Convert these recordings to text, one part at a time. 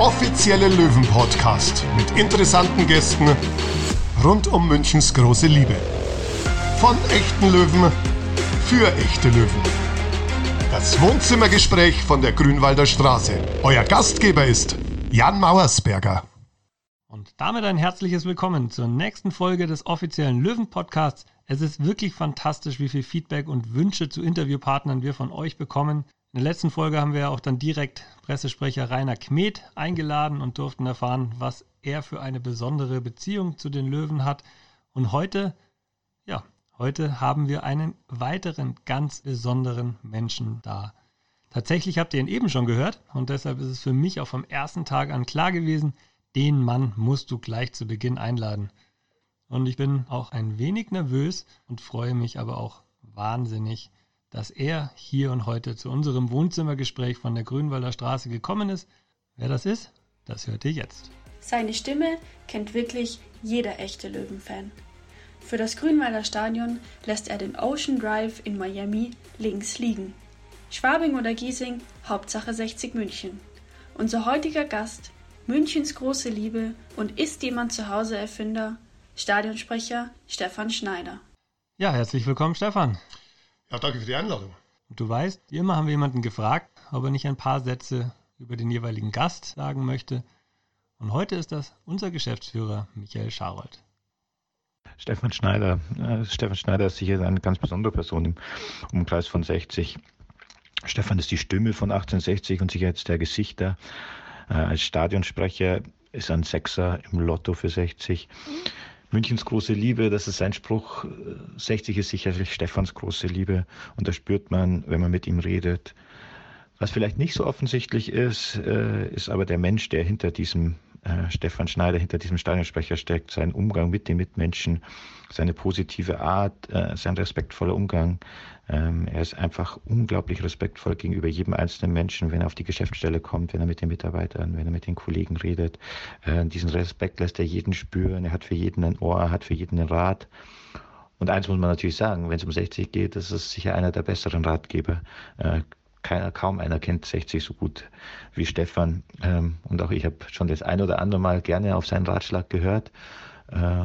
offizielle Löwen-Podcast mit interessanten Gästen rund um Münchens große Liebe. Von echten Löwen für echte Löwen. Das Wohnzimmergespräch von der Grünwalder Straße. Euer Gastgeber ist Jan Mauersberger. Und damit ein herzliches Willkommen zur nächsten Folge des offiziellen Löwen-Podcasts. Es ist wirklich fantastisch, wie viel Feedback und Wünsche zu Interviewpartnern wir von euch bekommen. In der letzten Folge haben wir auch dann direkt Pressesprecher Rainer Kmet eingeladen und durften erfahren, was er für eine besondere Beziehung zu den Löwen hat. Und heute, ja, heute haben wir einen weiteren ganz besonderen Menschen da. Tatsächlich habt ihr ihn eben schon gehört und deshalb ist es für mich auch vom ersten Tag an klar gewesen, den Mann musst du gleich zu Beginn einladen. Und ich bin auch ein wenig nervös und freue mich aber auch wahnsinnig, dass er hier und heute zu unserem Wohnzimmergespräch von der Grünwalder Straße gekommen ist. Wer das ist, das hört ihr jetzt. Seine Stimme kennt wirklich jeder echte Löwenfan. Für das Grünwalder Stadion lässt er den Ocean Drive in Miami links liegen. Schwabing oder Giesing, Hauptsache 60 München. Unser heutiger Gast, Münchens große Liebe und ist jemand zu Hause Erfinder, Stadionsprecher Stefan Schneider. Ja, herzlich willkommen, Stefan. Ja, danke für die Einladung. Du weißt, immer haben wir jemanden gefragt, ob er nicht ein paar Sätze über den jeweiligen Gast sagen möchte. Und heute ist das unser Geschäftsführer Michael Scharold. Stefan Schneider. Äh, Stefan Schneider ist sicher eine ganz besondere Person im Umkreis von 60. Stefan ist die Stimme von 1860 und sicher jetzt der Gesichter. Äh, als Stadionsprecher ist ein Sechser im Lotto für 60. Münchens große Liebe, das ist sein Spruch. 60 ist sicherlich Stefans große Liebe und das spürt man, wenn man mit ihm redet. Was vielleicht nicht so offensichtlich ist, äh, ist aber der Mensch, der hinter diesem äh, Stefan Schneider hinter diesem Stadionsprecher steckt, sein Umgang mit den Mitmenschen, seine positive Art, äh, sein respektvoller Umgang. Ähm, er ist einfach unglaublich respektvoll gegenüber jedem einzelnen Menschen, wenn er auf die Geschäftsstelle kommt, wenn er mit den Mitarbeitern, wenn er mit den Kollegen redet. Äh, diesen Respekt lässt er jeden spüren. Er hat für jeden ein Ohr, hat für jeden einen Rat. Und eins muss man natürlich sagen, wenn es um 60 geht, das ist sicher einer der besseren Ratgeber. Kaum einer kennt 60 so gut wie Stefan. Ähm, und auch ich habe schon das ein oder andere Mal gerne auf seinen Ratschlag gehört, äh,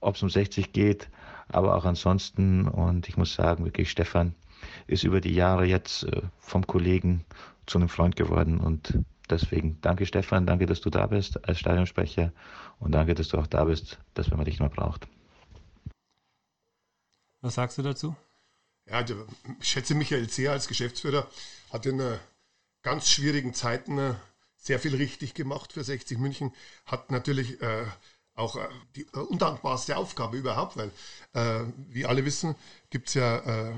ob es um 60 geht, aber auch ansonsten. Und ich muss sagen, wirklich, Stefan ist über die Jahre jetzt äh, vom Kollegen zu einem Freund geworden. Und deswegen danke Stefan, danke, dass du da bist als Stadionsprecher und danke, dass du auch da bist, dass wenn man dich mal braucht. Was sagst du dazu? Ja, ich schätze Michael sehr als Geschäftsführer, hat in äh, ganz schwierigen Zeiten äh, sehr viel richtig gemacht für 60 München, hat natürlich äh, auch die undankbarste Aufgabe überhaupt, weil, wie alle wissen, gibt es ja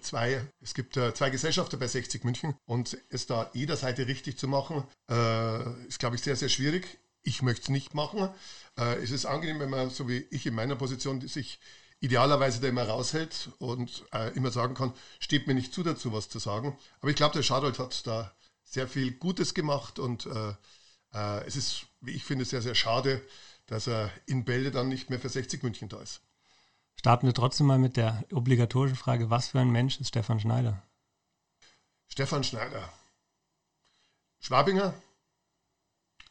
zwei, es gibt zwei Gesellschafter bei 60 München und es da jeder Seite richtig zu machen, ist, glaube ich, sehr, sehr schwierig. Ich möchte es nicht machen. es ist angenehm, wenn man, so wie ich in meiner Position, sich idealerweise da immer raushält und äh, immer sagen kann, steht mir nicht zu dazu, was zu sagen. Aber ich glaube, der Schadold hat da sehr viel Gutes gemacht und äh, äh, es ist, wie ich finde, sehr, sehr schade, dass er in Bälde dann nicht mehr für 60 München da ist. Starten wir trotzdem mal mit der obligatorischen Frage, was für ein Mensch ist Stefan Schneider? Stefan Schneider. Schwabinger,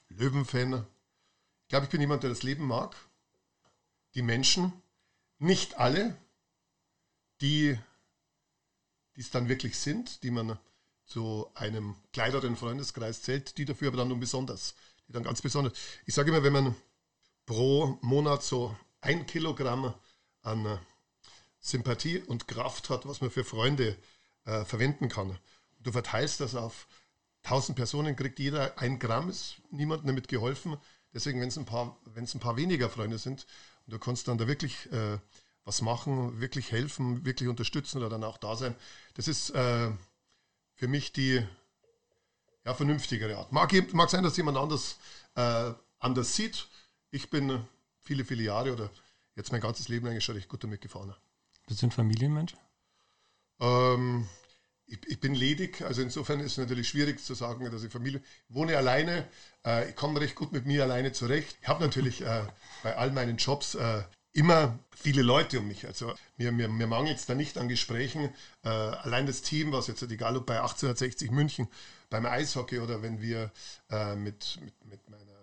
Löwenfan. Ich glaube, ich bin jemand, der das Leben mag, die Menschen, nicht alle, die es dann wirklich sind, die man zu einem kleineren Freundeskreis zählt, die dafür aber dann nur besonders, die dann ganz besonders. Ich sage immer, wenn man pro Monat so ein Kilogramm an Sympathie und Kraft hat, was man für Freunde äh, verwenden kann. Du verteilst das auf 1000 Personen, kriegt jeder ein Gramm, ist niemandem damit geholfen. Deswegen, wenn es ein, ein paar weniger Freunde sind, und du kannst dann da wirklich äh, was machen, wirklich helfen, wirklich unterstützen oder dann auch da sein. Das ist äh, für mich die ja, vernünftigere Art. Mag, mag sein, dass jemand anders äh, anders sieht. Ich bin viele, viele Jahre oder jetzt mein ganzes Leben eigentlich schon recht gut damit gefahren. Bist du ein Familienmensch? Ähm, ich, ich, bin ledig, also insofern ist es natürlich schwierig zu sagen, dass ich Familie. Wohne alleine, äh, ich komme recht gut mit mir alleine zurecht. Ich habe natürlich äh, bei all meinen Jobs äh, immer viele Leute um mich. Also mir, mir, mir mangelt es da nicht an Gesprächen. Äh, allein das Team, was jetzt egal ob bei 1860 München, beim Eishockey oder wenn wir äh, mit, mit, mit meiner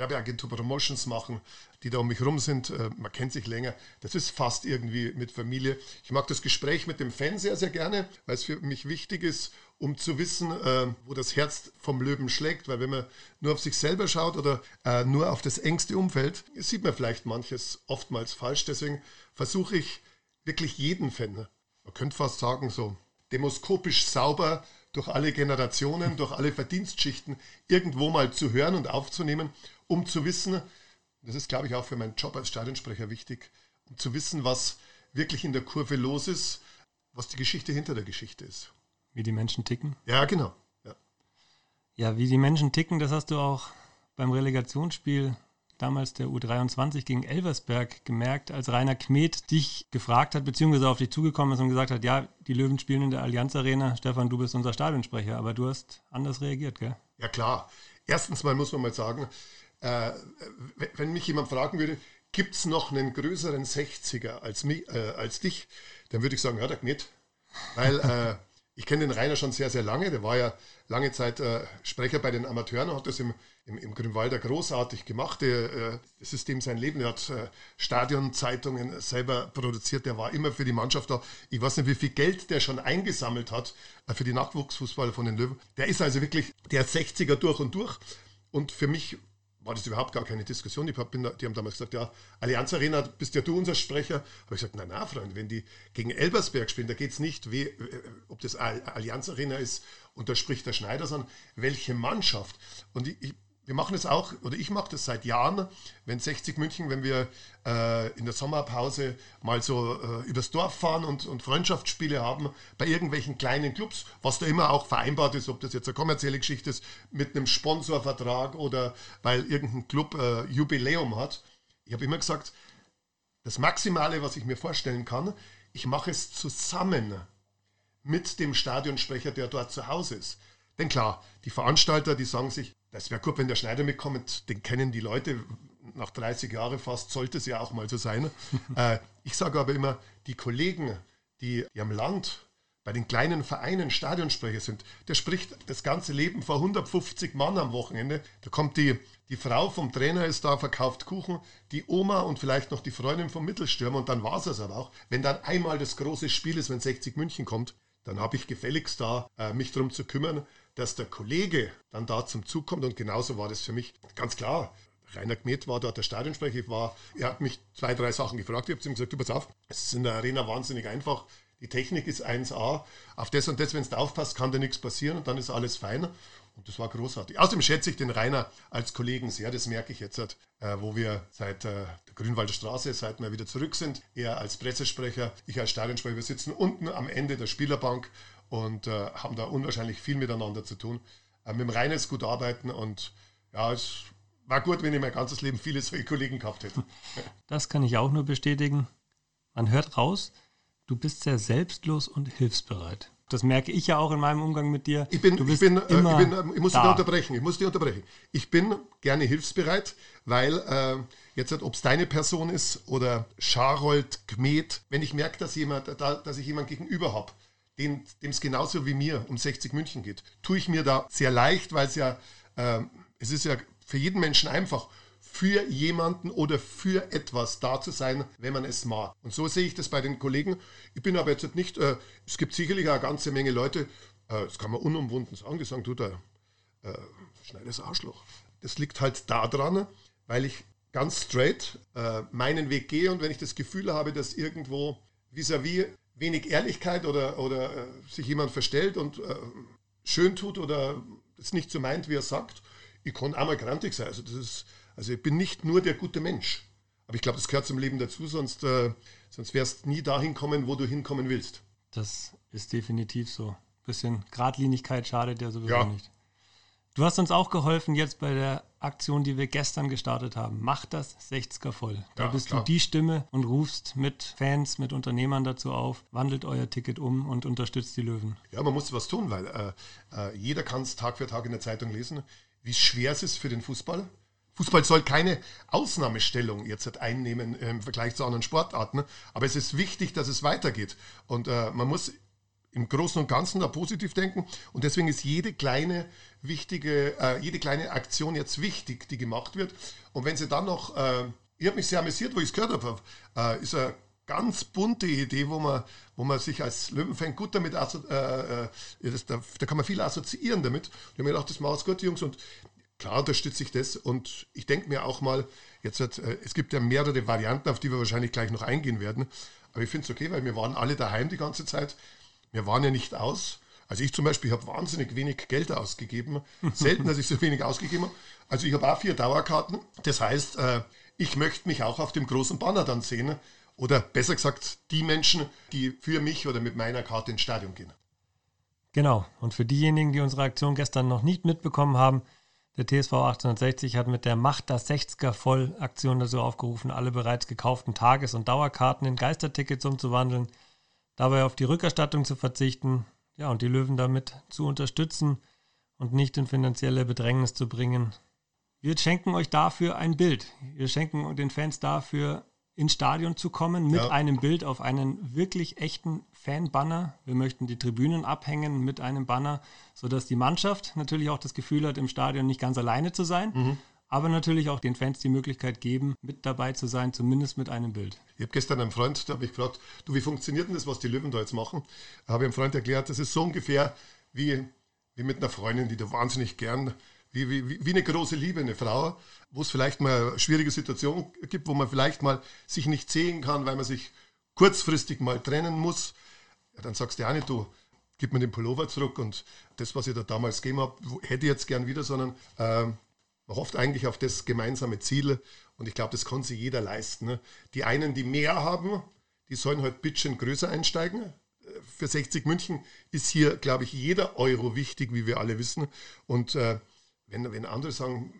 Werbeagentur Promotions machen, die da um mich rum sind. Äh, man kennt sich länger. Das ist fast irgendwie mit Familie. Ich mag das Gespräch mit dem Fan sehr, sehr gerne, weil es für mich wichtig ist, um zu wissen, äh, wo das Herz vom Löwen schlägt. Weil wenn man nur auf sich selber schaut oder äh, nur auf das engste Umfeld, sieht man vielleicht manches oftmals falsch. Deswegen versuche ich wirklich jeden Fan, man könnte fast sagen, so demoskopisch sauber durch alle Generationen, durch alle Verdienstschichten irgendwo mal zu hören und aufzunehmen, um zu wissen, das ist, glaube ich, auch für meinen Job als Stadionsprecher wichtig, um zu wissen, was wirklich in der Kurve los ist, was die Geschichte hinter der Geschichte ist. Wie die Menschen ticken? Ja, genau. Ja, ja wie die Menschen ticken, das hast du auch beim Relegationsspiel damals der U23 gegen Elversberg gemerkt, als Rainer Kmet dich gefragt hat, beziehungsweise auf dich zugekommen ist und gesagt hat, ja, die Löwen spielen in der Allianz Arena, Stefan, du bist unser Stadionsprecher, aber du hast anders reagiert, gell? Ja klar. Erstens mal muss man mal sagen, äh, wenn mich jemand fragen würde, gibt es noch einen größeren 60er als, mich, äh, als dich, dann würde ich sagen, ja, der Kmet. Weil äh, ich kenne den Rainer schon sehr, sehr lange. Der war ja lange Zeit äh, Sprecher bei den Amateuren, hat das im, im, im Grünwalder großartig gemacht. Der, äh, das ist dem sein Leben. Er hat äh, Stadionzeitungen selber produziert. Der war immer für die Mannschaft da. Ich weiß nicht, wie viel Geld der schon eingesammelt hat äh, für die Nachwuchsfußballer von den Löwen. Der ist also wirklich der 60er durch und durch. Und für mich war das überhaupt gar keine Diskussion. Ich hab, bin, die haben damals gesagt, ja, Allianz Arena, bist ja du unser Sprecher. Habe ich gesagt, nein, nein, Freund, wenn die gegen Elbersberg spielen, da geht es nicht, wie, äh, ob das Allianz Arena ist und da spricht der Schneider, sondern welche Mannschaft. Und ich, ich wir machen es auch, oder ich mache das seit Jahren, wenn 60 München, wenn wir äh, in der Sommerpause mal so äh, übers Dorf fahren und, und Freundschaftsspiele haben, bei irgendwelchen kleinen Clubs, was da immer auch vereinbart ist, ob das jetzt eine kommerzielle Geschichte ist, mit einem Sponsorvertrag oder weil irgendein Club äh, Jubiläum hat. Ich habe immer gesagt, das Maximale, was ich mir vorstellen kann, ich mache es zusammen mit dem Stadionsprecher, der dort zu Hause ist. Denn klar, die Veranstalter, die sagen sich, das wäre gut, wenn der Schneider mitkommt, den kennen die Leute. Nach 30 Jahren fast sollte es ja auch mal so sein. äh, ich sage aber immer, die Kollegen, die, die am Land bei den kleinen Vereinen Stadionsprecher sind, der spricht das ganze Leben vor 150 Mann am Wochenende. Da kommt die, die Frau vom Trainer ist da, verkauft Kuchen, die Oma und vielleicht noch die Freundin vom Mittelstürmer und dann war es das aber auch. Wenn dann einmal das große Spiel ist, wenn 60 München kommt, dann habe ich gefälligst da, äh, mich darum zu kümmern, dass der Kollege dann da zum Zug kommt. Und genauso war das für mich ganz klar. Rainer Kmet war dort der Stadionsprecher. Ich war, er hat mich zwei, drei Sachen gefragt. Ich habe ihm gesagt, du pass auf, es ist in der Arena wahnsinnig einfach. Die Technik ist 1A. Auf das und das, wenn du aufpasst, kann dir nichts passieren und dann ist alles fein. Und das war großartig. Außerdem schätze ich den Rainer als Kollegen sehr, das merke ich jetzt, äh, wo wir seit äh, der Grünwalder Straße, seit wir wieder zurück sind. Er als Pressesprecher, ich als Stadionsprecher. Wir sitzen unten am Ende der Spielerbank und äh, haben da unwahrscheinlich viel miteinander zu tun. Äh, mit dem Rainer ist gut arbeiten und ja, es war gut, wenn ich mein ganzes Leben viele solche Kollegen gehabt hätte. Das kann ich auch nur bestätigen. Man hört raus, du bist sehr selbstlos und hilfsbereit. Das merke ich ja auch in meinem Umgang mit dir. Ich bin, ich bin, äh, ich, bin äh, ich muss da. unterbrechen. Ich muss dich unterbrechen. Ich bin gerne hilfsbereit, weil äh, jetzt, ob es deine Person ist oder Scharold, Gmet, wenn ich merke, dass jemand, da, dass ich jemand gegenüber habe, dem es genauso wie mir um 60 München geht, tue ich mir da sehr leicht, weil es ja, äh, es ist ja für jeden Menschen einfach für jemanden oder für etwas da zu sein, wenn man es mag. Und so sehe ich das bei den Kollegen. Ich bin aber jetzt nicht, äh, es gibt sicherlich eine ganze Menge Leute, äh, das kann man unumwunden sagen, die sagen, du, da äh, schneides Arschloch. Das liegt halt daran, weil ich ganz straight äh, meinen Weg gehe und wenn ich das Gefühl habe, dass irgendwo vis-à-vis -vis wenig Ehrlichkeit oder, oder äh, sich jemand verstellt und äh, schön tut oder es nicht so meint, wie er sagt, ich kann auch mal grantig sein. Also das ist also ich bin nicht nur der gute Mensch. Aber ich glaube, das gehört zum Leben dazu, sonst, äh, sonst wärst nie dahin kommen, wo du hinkommen willst. Das ist definitiv so. Bisschen Gradlinigkeit schadet ja sowieso ja. nicht. Du hast uns auch geholfen jetzt bei der Aktion, die wir gestern gestartet haben. Mach das 60er voll. Da ja, bist klar. du die Stimme und rufst mit Fans, mit Unternehmern dazu auf, wandelt euer Ticket um und unterstützt die Löwen. Ja, man muss was tun, weil äh, äh, jeder kann es Tag für Tag in der Zeitung lesen, wie schwer es ist für den Fußball Fußball soll keine Ausnahmestellung jetzt einnehmen im Vergleich zu anderen Sportarten, aber es ist wichtig, dass es weitergeht. Und äh, man muss im Großen und Ganzen da positiv denken. Und deswegen ist jede kleine wichtige, äh, jede kleine Aktion jetzt wichtig, die gemacht wird. Und wenn sie dann noch, äh, ich habe mich sehr amüsiert, wo ich es gehört habe, äh, ist eine ganz bunte Idee, wo man, wo man sich als Löwenfan gut damit, äh, äh, das, da, da, kann man viel assoziieren damit. Und ich habe mir gedacht, das macht gut, Jungs. Und klar unterstütze ich das. Und ich denke mir auch mal, jetzt hat, äh, es gibt ja mehrere Varianten, auf die wir wahrscheinlich gleich noch eingehen werden. Aber ich finde es okay, weil wir waren alle daheim die ganze Zeit. Wir waren ja nicht aus. Also ich zum Beispiel habe wahnsinnig wenig Geld ausgegeben. Selten, dass ich so wenig ausgegeben habe. Also ich habe auch vier Dauerkarten. Das heißt, äh, ich möchte mich auch auf dem großen Banner dann sehen. Oder besser gesagt, die Menschen, die für mich oder mit meiner Karte ins Stadion gehen. Genau. Und für diejenigen, die unsere Aktion gestern noch nicht mitbekommen haben, der TSV 1860 hat mit der Macht das 60er Voll-Aktion dazu aufgerufen, alle bereits gekauften Tages- und Dauerkarten in Geistertickets umzuwandeln dabei auf die Rückerstattung zu verzichten, ja, und die Löwen damit zu unterstützen und nicht in finanzielle Bedrängnis zu bringen. Wir schenken euch dafür ein Bild. Wir schenken den Fans dafür, ins Stadion zu kommen mit ja. einem Bild auf einen wirklich echten Fanbanner. Wir möchten die Tribünen abhängen mit einem Banner, sodass die Mannschaft natürlich auch das Gefühl hat, im Stadion nicht ganz alleine zu sein. Mhm aber natürlich auch den Fans die Möglichkeit geben, mit dabei zu sein, zumindest mit einem Bild. Ich habe gestern einen Freund, da habe ich gefragt, du, wie funktioniert denn das, was die Löwen da jetzt machen? Da habe ich einem Freund erklärt, das ist so ungefähr wie, wie mit einer Freundin, die du wahnsinnig gern, wie, wie, wie eine große Liebe, eine Frau, wo es vielleicht mal eine schwierige Situation gibt, wo man vielleicht mal sich nicht sehen kann, weil man sich kurzfristig mal trennen muss. Ja, dann sagst du ja nicht, du, gib mir den Pullover zurück und das, was ich da damals gegeben habe, hätte ich jetzt gern wieder, sondern äh, man hofft eigentlich auf das gemeinsame Ziel und ich glaube, das kann sich jeder leisten. Ne? Die einen, die mehr haben, die sollen halt bisschen größer einsteigen. Für 60 München ist hier, glaube ich, jeder Euro wichtig, wie wir alle wissen. Und äh, wenn, wenn andere sagen,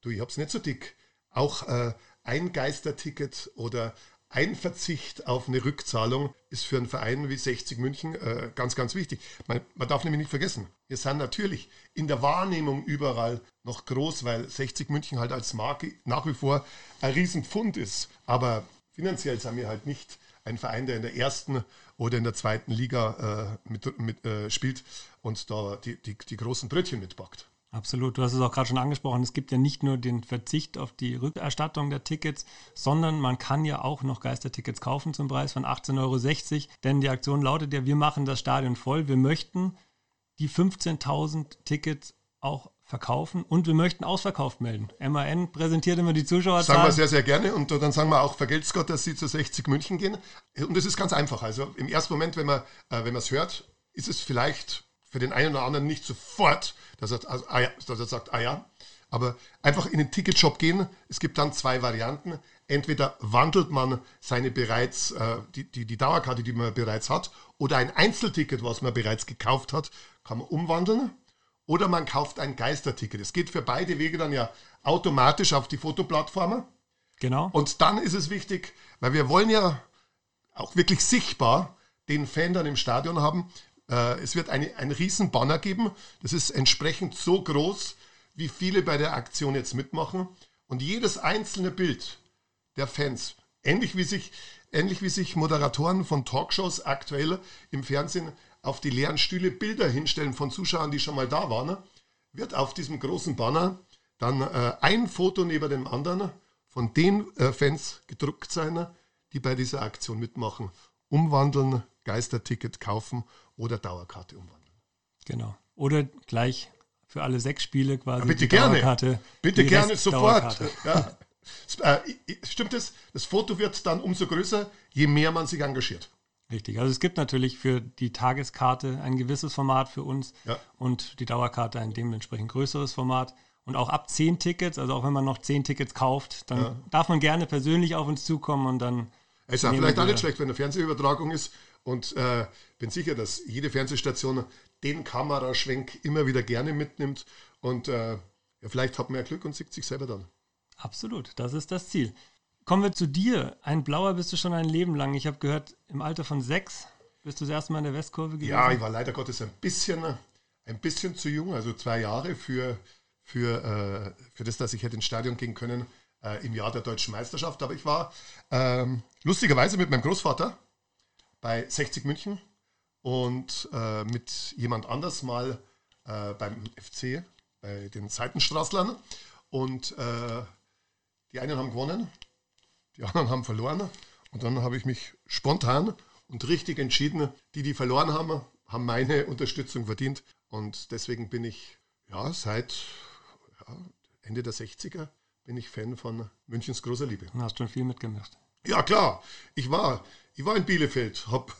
du, ich habe es nicht so dick, auch äh, ein Geisterticket oder ein Verzicht auf eine Rückzahlung ist für einen Verein wie 60 München äh, ganz, ganz wichtig. Man, man, darf nämlich nicht vergessen, wir sind natürlich in der Wahrnehmung überall noch groß, weil 60 München halt als Marke nach wie vor ein Riesenpfund ist. Aber finanziell sind wir halt nicht ein Verein, der in der ersten oder in der zweiten Liga äh, mit, mit, äh, spielt und da die, die, die großen Brötchen mitbackt. Absolut. Du hast es auch gerade schon angesprochen. Es gibt ja nicht nur den Verzicht auf die Rückerstattung der Tickets, sondern man kann ja auch noch Geistertickets kaufen zum Preis von 18,60 Euro. Denn die Aktion lautet ja, wir machen das Stadion voll. Wir möchten die 15.000 Tickets auch verkaufen und wir möchten ausverkauft melden. MAN präsentiert immer die Zuschauerzahlen. Sagen wir sehr, sehr gerne und dann sagen wir auch, vergelt's Gott, dass Sie zu 60 München gehen. Und das ist ganz einfach. Also im ersten Moment, wenn man äh, es hört, ist es vielleicht für den einen oder anderen nicht sofort, dass er, also, ah ja, dass er sagt, ah ja, aber einfach in den Ticketshop gehen. Es gibt dann zwei Varianten. Entweder wandelt man seine bereits, äh, die, die, die Dauerkarte, die man bereits hat, oder ein Einzelticket, was man bereits gekauft hat, kann man umwandeln. Oder man kauft ein Geisterticket. Es geht für beide Wege dann ja automatisch auf die Fotoplattformen. Genau. Und dann ist es wichtig, weil wir wollen ja auch wirklich sichtbar den Fan dann im Stadion haben. Äh, es wird eine, ein Riesenbanner geben. Das ist entsprechend so groß, wie viele bei der Aktion jetzt mitmachen. Und jedes einzelne Bild der Fans, ähnlich wie sich, ähnlich wie sich Moderatoren von Talkshows aktuell im Fernsehen auf die leeren Stühle Bilder hinstellen von Zuschauern, die schon mal da waren, wird auf diesem großen Banner dann äh, ein Foto neben dem anderen von den äh, Fans gedruckt sein, die bei dieser Aktion mitmachen. Umwandeln, Geisterticket kaufen oder Dauerkarte umwandeln. Genau. Oder gleich für alle sechs Spiele quasi. Ja, bitte gerne. Bitte gerne sofort. Ja. Stimmt es? Das Foto wird dann umso größer, je mehr man sich engagiert. Richtig. Also es gibt natürlich für die Tageskarte ein gewisses Format für uns ja. und die Dauerkarte ein dementsprechend größeres Format. Und auch ab zehn Tickets, also auch wenn man noch zehn Tickets kauft, dann ja. darf man gerne persönlich auf uns zukommen und dann. Es ist auch vielleicht auch nicht schlecht, wenn eine Fernsehübertragung ist und äh, bin sicher, dass jede Fernsehstation den Kameraschwenk immer wieder gerne mitnimmt. Und äh, ja, vielleicht hat man ja Glück und sieht sich selber dann. Absolut, das ist das Ziel. Kommen wir zu dir. Ein Blauer bist du schon ein Leben lang. Ich habe gehört, im Alter von sechs bist du das erste Mal in der Westkurve gewesen. Ja, ich war leider Gottes ein bisschen, ein bisschen zu jung, also zwei Jahre für, für, äh, für das, dass ich hätte ins Stadion gehen können äh, im Jahr der deutschen Meisterschaft. Aber ich war ähm, lustigerweise mit meinem Großvater bei 60 München und äh, mit jemand anders mal äh, beim FC, bei den Seitenstraßlern. Und äh, die einen haben gewonnen, die anderen haben verloren. Und dann habe ich mich spontan und richtig entschieden, die, die verloren haben, haben meine Unterstützung verdient. Und deswegen bin ich ja seit ja, Ende der 60er bin ich Fan von Münchens großer Liebe. Du hast schon viel mitgemacht. Ja, klar. Ich war, ich war in Bielefeld, habe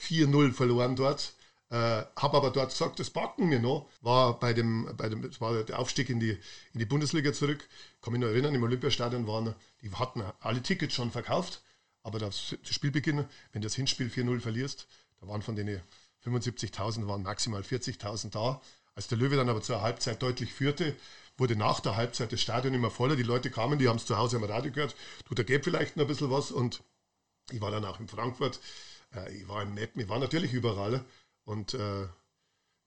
4-0 verloren dort. Äh, habe aber dort gesagt, das backen wir noch. War bei dem, bei dem, das war der Aufstieg in die, in die Bundesliga zurück. Kann mich noch erinnern, im Olympiastadion waren, die hatten alle Tickets schon verkauft. Aber das, Spielbeginn, wenn du das Hinspiel 4-0 verlierst, da waren von denen 75.000, waren maximal 40.000 da. Als der Löwe dann aber zur Halbzeit deutlich führte, wurde nach der Halbzeit das Stadion immer voller. Die Leute kamen, die haben es zu Hause am Radio gehört. Du, da geht vielleicht noch ein bisschen was. Und ich war dann auch in Frankfurt, äh, ich war in Meppen, ich war natürlich überall. Und äh,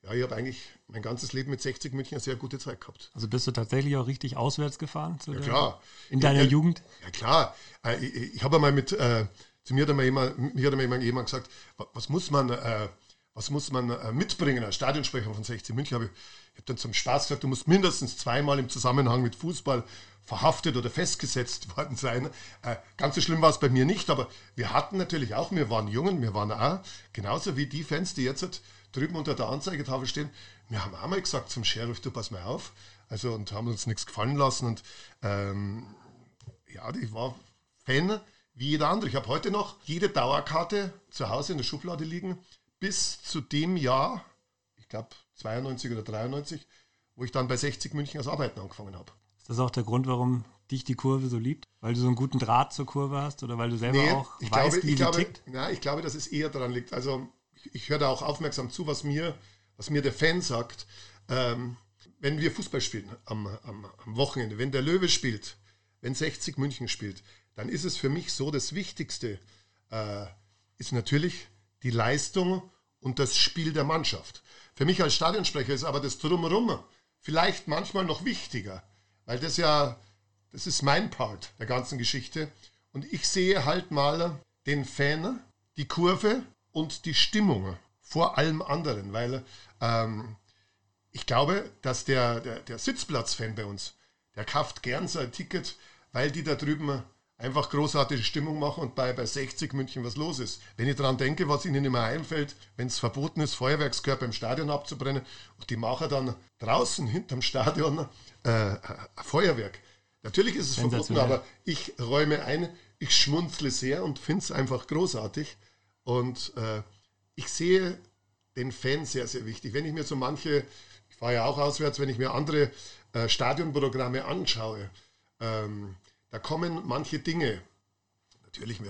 ja, ich habe eigentlich mein ganzes Leben mit 60 München eine sehr gute Zeit gehabt. Also bist du tatsächlich auch richtig auswärts gefahren? ja, klar. In deiner ja, Jugend? Ja, klar. Äh, ich, ich habe einmal mit, äh, zu mir hat einmal jemand, mir hat einmal jemand gesagt, was muss man, äh, was muss man äh, mitbringen als Stadionsprecher von 60 München? Hab ich ich habe dann zum Spaß gesagt, du musst mindestens zweimal im Zusammenhang mit Fußball verhaftet oder festgesetzt worden sein. Äh, ganz so schlimm war es bei mir nicht, aber wir hatten natürlich auch, wir waren Jungen, wir waren auch, genauso wie die Fans, die jetzt drüben unter der Anzeigetafel stehen, wir haben auch mal gesagt zum Sheriff, du pass mal auf. Also und haben uns nichts gefallen lassen. Und ähm, ja, ich war Fan wie jeder andere. Ich habe heute noch jede Dauerkarte zu Hause in der Schublade liegen, bis zu dem Jahr, ich glaube 92 oder 93, wo ich dann bei 60 München als Arbeiten angefangen habe. Ist das auch der Grund, warum dich die Kurve so liebt? Weil du so einen guten Draht zur Kurve hast oder weil du selber nee, auch ich weißt, glaube, wie ich glaube, tickt? Na, ich glaube, dass es eher daran liegt. Also ich, ich höre da auch aufmerksam zu, was mir, was mir der Fan sagt. Ähm, wenn wir Fußball spielen am, am, am Wochenende, wenn der Löwe spielt, wenn 60 München spielt, dann ist es für mich so, das Wichtigste äh, ist natürlich die Leistung und das Spiel der Mannschaft. Für mich als Stadionsprecher ist aber das Drumherum vielleicht manchmal noch wichtiger, weil das ja, das ist mein Part der ganzen Geschichte. Und ich sehe halt mal den Fan, die Kurve und die Stimmung vor allem anderen, weil ähm, ich glaube, dass der, der, der Sitzplatz-Fan bei uns, der kauft gern so ein Ticket, weil die da drüben einfach großartige Stimmung machen und bei, bei 60 München was los ist. Wenn ich daran denke, was ihnen immer einfällt, wenn es verboten ist, Feuerwerkskörper im Stadion abzubrennen und die machen dann draußen hinterm Stadion äh, Feuerwerk. Natürlich ist es verboten, aber ich räume ein, ich schmunzle sehr und finde es einfach großartig. Und äh, ich sehe den Fan sehr, sehr wichtig. Wenn ich mir so manche, ich fahre ja auch auswärts, wenn ich mir andere äh, Stadionprogramme anschaue, ähm, da kommen manche Dinge. Natürlich,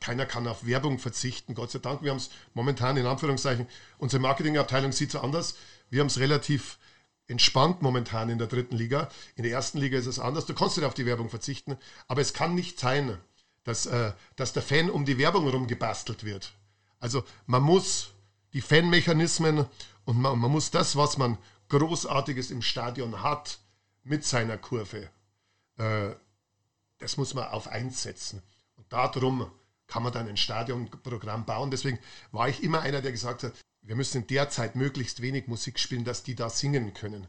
keiner kann auf Werbung verzichten, Gott sei Dank. Wir haben es momentan in Anführungszeichen, unsere Marketingabteilung sieht so anders. Wir haben es relativ entspannt momentan in der dritten Liga. In der ersten Liga ist es anders. Du kannst nicht auf die Werbung verzichten, aber es kann nicht sein, dass, äh, dass der Fan um die Werbung herum gebastelt wird. Also man muss die Fanmechanismen und man, man muss das, was man Großartiges im Stadion hat, mit seiner Kurve äh, das muss man auf eins setzen. Und darum kann man dann ein Stadionprogramm bauen. Deswegen war ich immer einer, der gesagt hat, wir müssen in der Zeit möglichst wenig Musik spielen, dass die da singen können.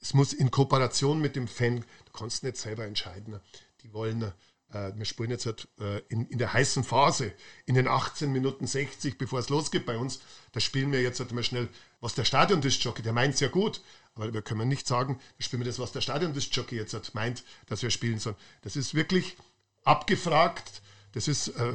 Es muss in Kooperation mit dem Fan, du kannst nicht selber entscheiden. Die wollen, wir spielen jetzt halt, äh, in, in der heißen Phase, in den 18 Minuten 60, bevor es losgeht bei uns, da spielen wir jetzt halt mal schnell, was der Stadion-Disc-Jockey, der meint es ja gut, aber wir können nicht sagen, wir spielen das, was der Stadion-Disc-Jockey jetzt hat, meint, dass wir spielen sollen. Das ist wirklich abgefragt, das ist, äh,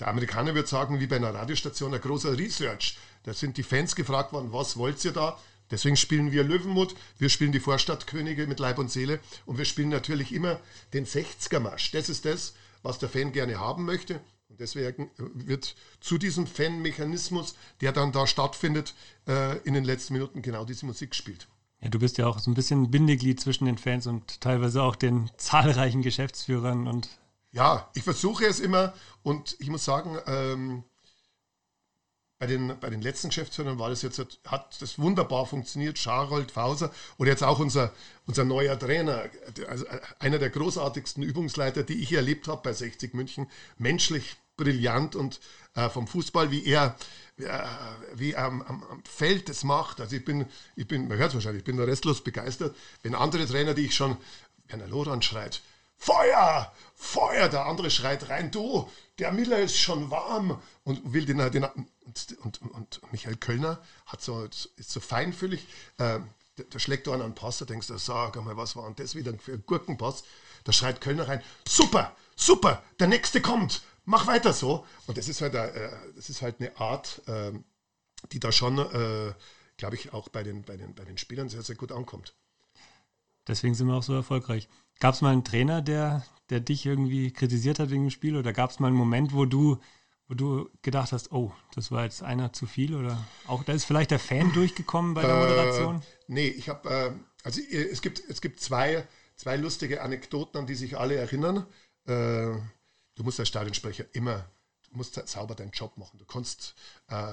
der Amerikaner würde sagen, wie bei einer Radiostation, ein großer Research. Da sind die Fans gefragt worden, was wollt ihr da? Deswegen spielen wir Löwenmut, wir spielen die Vorstadtkönige mit Leib und Seele und wir spielen natürlich immer den 60er-Marsch. Das ist das, was der Fan gerne haben möchte. Und deswegen wird zu diesem Fan-Mechanismus, der dann da stattfindet, äh, in den letzten Minuten genau diese Musik gespielt. Ja, du bist ja auch so ein bisschen Bindeglied zwischen den Fans und teilweise auch den zahlreichen Geschäftsführern und. Ja, ich versuche es immer und ich muss sagen, ähm, bei den, bei den letzten Geschäftsführern war das jetzt, hat das wunderbar funktioniert. Scharold Fauser oder jetzt auch unser, unser neuer Trainer, also einer der großartigsten Übungsleiter, die ich erlebt habe bei 60 München. Menschlich brillant und äh, vom Fußball, wie er, äh, wie er am, am, Feld das macht. Also ich bin, ich bin, man hört es wahrscheinlich, ich bin restlos begeistert, wenn andere Trainer, die ich schon, Werner Loran schreit, Feuer, Feuer, der andere schreit rein, du, der Miller ist schon warm und will den, den und, und, und Michael Kölner hat so, ist so feinfühlig, äh, da, da schlägt du einen Pass, da denkst du, sag einmal, was war denn das wieder für ein Gurkenpass? Da schreit Kölner rein, super, super, der nächste kommt, mach weiter so. Und das ist halt, äh, das ist halt eine Art, äh, die da schon, äh, glaube ich, auch bei den, bei, den, bei den Spielern sehr, sehr gut ankommt. Deswegen sind wir auch so erfolgreich. Gab es mal einen Trainer, der, der dich irgendwie kritisiert hat wegen dem Spiel? Oder gab es mal einen Moment, wo du, wo du gedacht hast, oh, das war jetzt einer zu viel? Oder auch da ist vielleicht der Fan durchgekommen bei der äh, Moderation? Äh, nee, ich habe, äh, also äh, es gibt, es gibt zwei, zwei lustige Anekdoten, an die sich alle erinnern. Äh, du musst als Stadionsprecher immer, du musst sauber deinen Job machen. Du kannst äh,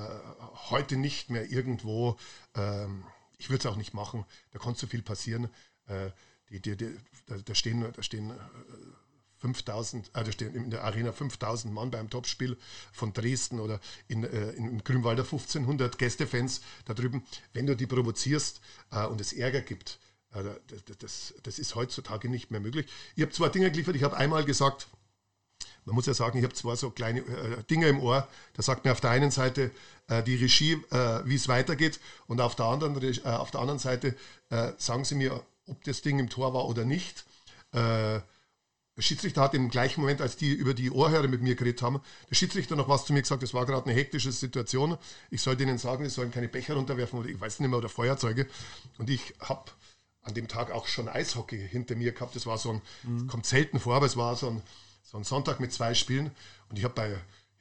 heute nicht mehr irgendwo, ähm, ich würde es auch nicht machen, da kann so viel passieren. Die, die, die, da, da, stehen, da stehen 5000, äh, da stehen in der Arena 5000 Mann beim Topspiel von Dresden oder in, äh, in Grünwalder 1500 Gästefans da drüben. Wenn du die provozierst äh, und es Ärger gibt, äh, das, das, ist heutzutage nicht mehr möglich. Ich habe zwei Dinge geliefert. Ich habe einmal gesagt, man muss ja sagen, ich habe zwei so kleine äh, Dinge im Ohr. Da sagt mir auf der einen Seite äh, die Regie, äh, wie es weitergeht, und auf der anderen, äh, auf der anderen Seite äh, sagen sie mir, ob das Ding im Tor war oder nicht. Der Schiedsrichter hat im gleichen Moment, als die über die Ohrhörer mit mir geredet haben, der Schiedsrichter noch was zu mir gesagt, das war gerade eine hektische Situation. Ich sollte ihnen sagen, sie sollen keine Becher runterwerfen oder ich weiß nicht mehr, oder Feuerzeuge. Und ich habe an dem Tag auch schon Eishockey hinter mir gehabt. Das war so ein, mhm. kommt selten vor, aber es war so ein, so ein Sonntag mit zwei Spielen. Und ich habe bei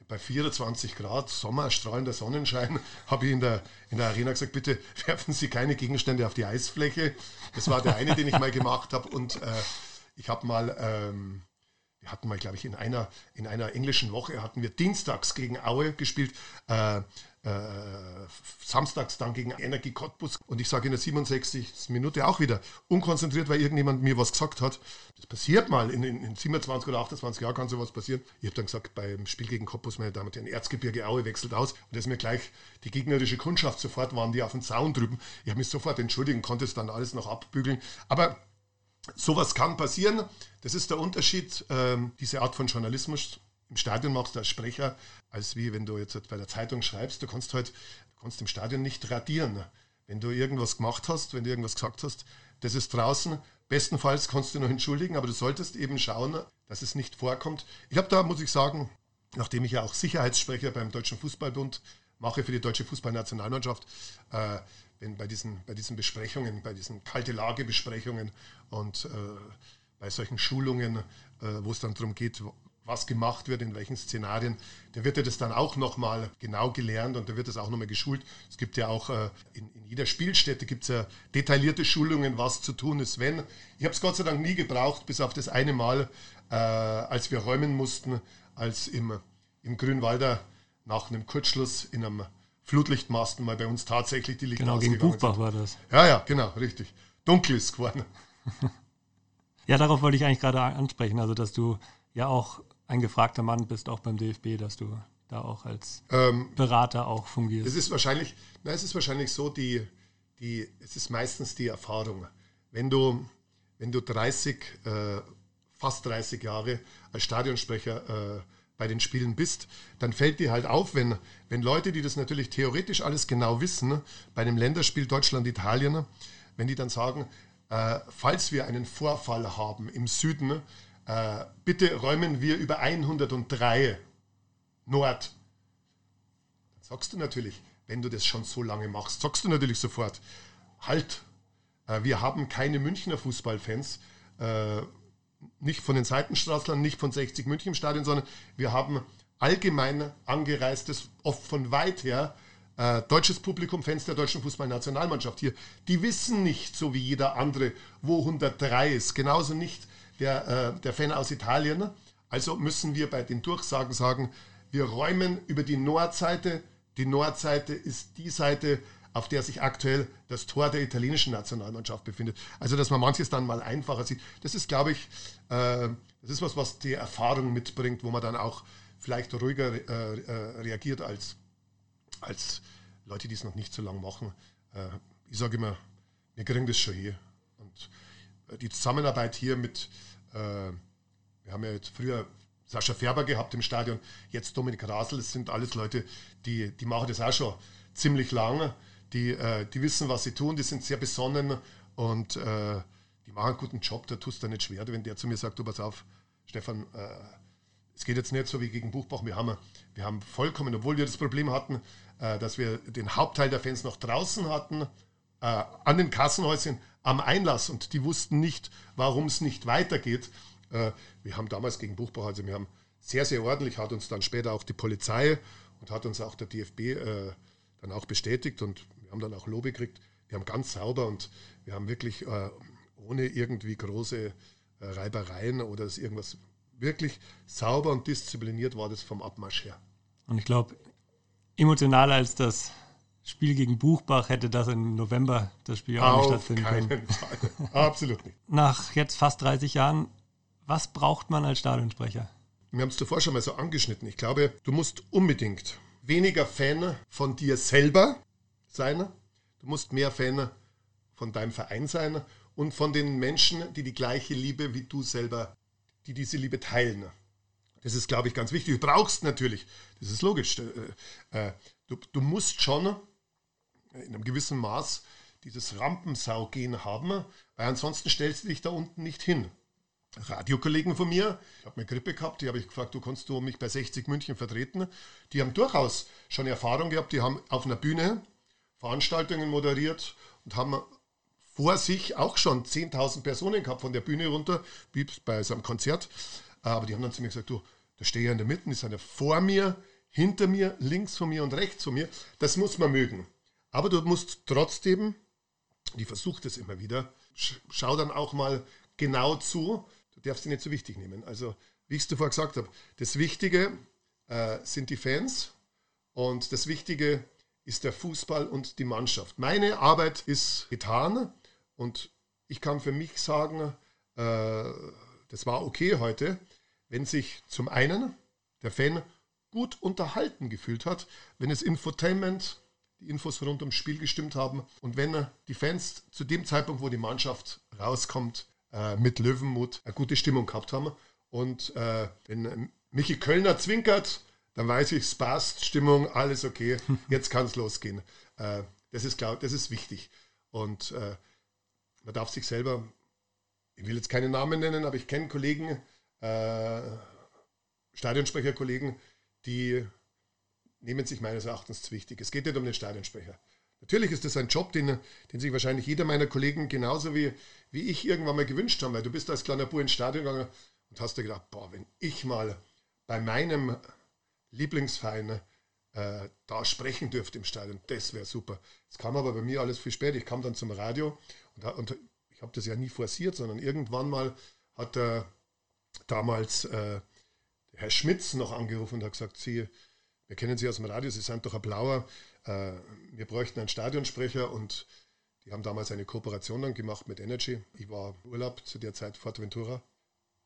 bei 24 Grad, Sommer, strahlender Sonnenschein, habe ich in der, in der Arena gesagt, bitte werfen Sie keine Gegenstände auf die Eisfläche. Das war der eine, den ich mal gemacht habe. Und äh, ich habe mal, ähm, wir hatten mal, glaube ich, in einer, in einer englischen Woche, hatten wir dienstags gegen Aue gespielt. Äh, äh, samstags dann gegen Energie Cottbus und ich sage in der 67. Minute auch wieder unkonzentriert, weil irgendjemand mir was gesagt hat. Das passiert mal, in, in, in 27 oder 28 Jahren kann sowas passieren. Ich habe dann gesagt, beim Spiel gegen Cottbus, meine Damen und Herren, Erzgebirge Aue wechselt aus und da ist mir gleich die gegnerische Kundschaft sofort, waren die auf dem Zaun drüben. Ich habe mich sofort entschuldigen, konnte es dann alles noch abbügeln. Aber sowas kann passieren. Das ist der Unterschied, ähm, diese Art von Journalismus im Stadion machst als Sprecher, als wie wenn du jetzt bei der Zeitung schreibst. Du kannst halt, du kannst im Stadion nicht radieren. Wenn du irgendwas gemacht hast, wenn du irgendwas gesagt hast, das ist draußen. Bestenfalls kannst du noch entschuldigen, aber du solltest eben schauen, dass es nicht vorkommt. Ich habe da, muss ich sagen, nachdem ich ja auch Sicherheitssprecher beim Deutschen Fußballbund mache für die deutsche Fußballnationalmannschaft, äh, wenn bei diesen, bei diesen Besprechungen, bei diesen kalte Lagebesprechungen und äh, bei solchen Schulungen, äh, wo es dann darum geht, was gemacht wird, in welchen Szenarien, da wird ja das dann auch nochmal genau gelernt und da wird das auch nochmal geschult. Es gibt ja auch äh, in, in, jeder Spielstätte gibt ja detaillierte Schulungen, was zu tun ist, wenn. Ich habe es Gott sei Dank nie gebraucht, bis auf das eine Mal, äh, als wir räumen mussten, als im, im Grünwalder nach einem Kurzschluss in einem Flutlichtmasten mal bei uns tatsächlich die Lichter Genau, gegen Buchbach sind. war das. Ja, ja, genau, richtig. Dunkel ist geworden. ja, darauf wollte ich eigentlich gerade ansprechen, also dass du ja auch ein gefragter Mann bist, auch beim DFB, dass du da auch als ähm, Berater auch fungierst. Es ist wahrscheinlich, na, es ist wahrscheinlich so, die, die, es ist meistens die Erfahrung. Wenn du, wenn du 30, äh, fast 30 Jahre als Stadionsprecher äh, bei den Spielen bist, dann fällt dir halt auf, wenn, wenn Leute, die das natürlich theoretisch alles genau wissen, bei dem Länderspiel Deutschland-Italien, wenn die dann sagen, äh, falls wir einen Vorfall haben im Süden, äh, bitte räumen wir über 103 Nord. Dann sagst du natürlich, wenn du das schon so lange machst, sagst du natürlich sofort, halt, äh, wir haben keine Münchner Fußballfans, äh, nicht von den Seitenstraßlern, nicht von 60 München im Stadion, sondern wir haben allgemein angereistes, oft von weit her, äh, deutsches Publikum, Fans der deutschen Fußballnationalmannschaft hier. Die wissen nicht, so wie jeder andere, wo 103 ist. Genauso nicht der, äh, der Fan aus Italien. Also müssen wir bei den Durchsagen sagen, wir räumen über die Nordseite die Nordseite ist die Seite, auf der sich aktuell das Tor der italienischen Nationalmannschaft befindet. Also, dass man manches dann mal einfacher sieht. Das ist, glaube ich, äh, das ist was, was die Erfahrung mitbringt, wo man dann auch vielleicht ruhiger äh, äh, reagiert als, als Leute, die es noch nicht so lange machen. Äh, ich sage immer, wir kriegen das schon hier. Und äh, die Zusammenarbeit hier mit, äh, wir haben ja jetzt früher Sascha Färber gehabt im Stadion, jetzt Dominik Rasel, das sind alles Leute, die, die machen das auch schon ziemlich lange die, äh, die wissen, was sie tun, die sind sehr besonnen und äh, die machen einen guten Job, da tust du nicht schwer, wenn der zu mir sagt, du pass auf, Stefan, äh, es geht jetzt nicht so wie gegen Buchbach, wir haben, wir haben vollkommen, obwohl wir das Problem hatten, äh, dass wir den Hauptteil der Fans noch draußen hatten, äh, an den Kassenhäuschen am Einlass und die wussten nicht, warum es nicht weitergeht. Wir haben damals gegen Buchbach, also wir haben sehr, sehr ordentlich, hat uns dann später auch die Polizei und hat uns auch der DFB dann auch bestätigt und haben dann auch Lobe gekriegt. Wir haben ganz sauber und wir haben wirklich äh, ohne irgendwie große äh, Reibereien oder irgendwas wirklich sauber und diszipliniert war das vom Abmarsch her. Und ich glaube, emotionaler als das Spiel gegen Buchbach hätte das im November das Spiel auch nicht stattfinden können. Fall. Absolut nicht. Nach jetzt fast 30 Jahren, was braucht man als Stadionsprecher? Wir haben es zuvor schon mal so angeschnitten. Ich glaube, du musst unbedingt weniger Fan von dir selber sein. Du musst mehr Fan von deinem Verein sein und von den Menschen, die die gleiche Liebe wie du selber, die diese Liebe teilen. Das ist, glaube ich, ganz wichtig. Du brauchst natürlich, das ist logisch, äh, äh, du, du musst schon in einem gewissen Maß dieses Rampensau-Gehen haben, weil ansonsten stellst du dich da unten nicht hin. Radiokollegen von mir, ich habe eine Grippe gehabt, die habe ich gefragt, du kannst du mich bei 60 München vertreten. Die haben durchaus schon Erfahrung gehabt, die haben auf einer Bühne Veranstaltungen moderiert und haben vor sich auch schon 10.000 Personen gehabt von der Bühne runter, wie bei so einem Konzert. Aber die haben dann zu mir gesagt, du, da stehe ich in der Mitte, ist einer vor mir, hinter mir, links von mir und rechts von mir. Das muss man mögen. Aber du musst trotzdem, die versucht es immer wieder, schau dann auch mal genau zu. Du darfst sie nicht so wichtig nehmen. Also, wie ich es zuvor gesagt habe, das Wichtige äh, sind die Fans und das Wichtige ist der Fußball und die Mannschaft. Meine Arbeit ist getan und ich kann für mich sagen, äh, das war okay heute, wenn sich zum einen der Fan gut unterhalten gefühlt hat, wenn es Infotainment, die Infos rund ums Spiel gestimmt haben und wenn die Fans zu dem Zeitpunkt, wo die Mannschaft rauskommt, äh, mit Löwenmut eine gute Stimmung gehabt haben. Und äh, wenn Michi Kölner zwinkert, dann weiß ich, es passt, Stimmung, alles okay, jetzt kann es losgehen. Äh, das, ist, glaub, das ist wichtig. Und äh, man darf sich selber, ich will jetzt keine Namen nennen, aber ich kenne Kollegen, äh, Stadionsprecherkollegen, die nehmen sich meines Erachtens zu wichtig. Es geht nicht um den Stadionsprecher. Natürlich ist das ein Job, den, den sich wahrscheinlich jeder meiner Kollegen genauso wie, wie ich irgendwann mal gewünscht haben, weil du bist als kleiner Bub ins Stadion gegangen und hast dir gedacht, boah, wenn ich mal bei meinem Lieblingsverein äh, da sprechen dürfte im Stadion, das wäre super. Es kam aber bei mir alles viel später. Ich kam dann zum Radio und, und ich habe das ja nie forciert, sondern irgendwann mal hat äh, damals äh, Herr Schmitz noch angerufen und hat gesagt, Sie, wir kennen Sie aus dem Radio, Sie sind doch ein Blauer, äh, wir bräuchten einen Stadionsprecher und die haben damals eine Kooperation dann gemacht mit Energy. Ich war im Urlaub zu der Zeit Forteventura,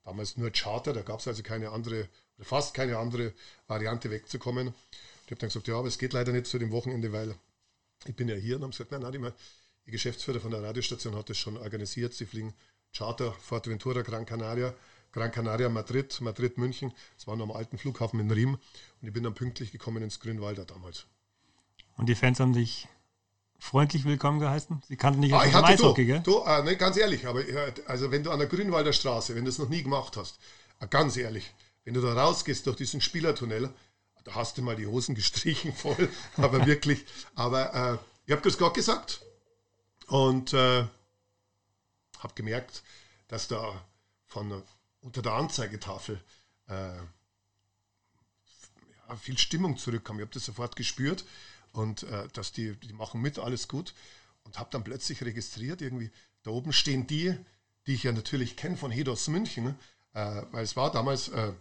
damals nur Charter, da gab es also keine andere fast keine andere Variante wegzukommen. Ich habe dann gesagt, ja, aber es geht leider nicht zu dem Wochenende, weil ich bin ja hier. Und haben gesagt, nein, nein, die Geschäftsführer von der Radiostation hat das schon organisiert. Sie fliegen Charter, Forteventura, Gran Canaria, Gran Canaria, Madrid, Madrid, München. Das war noch am alten Flughafen in Riem. Und ich bin dann pünktlich gekommen ins Grünwalder damals. Und die Fans haben dich freundlich willkommen geheißen? Sie kannten dich ah, ich hatte Eishockey, du, gell? Du, äh, ne, ganz ehrlich, aber also wenn du an der Grünwalder Straße, wenn du es noch nie gemacht hast, äh, ganz ehrlich, wenn du da rausgehst durch diesen Spielertunnel, da hast du mal die Hosen gestrichen voll, aber wirklich. Aber äh, ich habe das gerade gesagt und äh, habe gemerkt, dass da von unter der Anzeigetafel äh, ja, viel Stimmung zurückkam. Ich habe das sofort gespürt und äh, dass die, die machen mit, alles gut. Und habe dann plötzlich registriert, irgendwie, da oben stehen die, die ich ja natürlich kenne von Hedos München, äh, weil es war damals äh,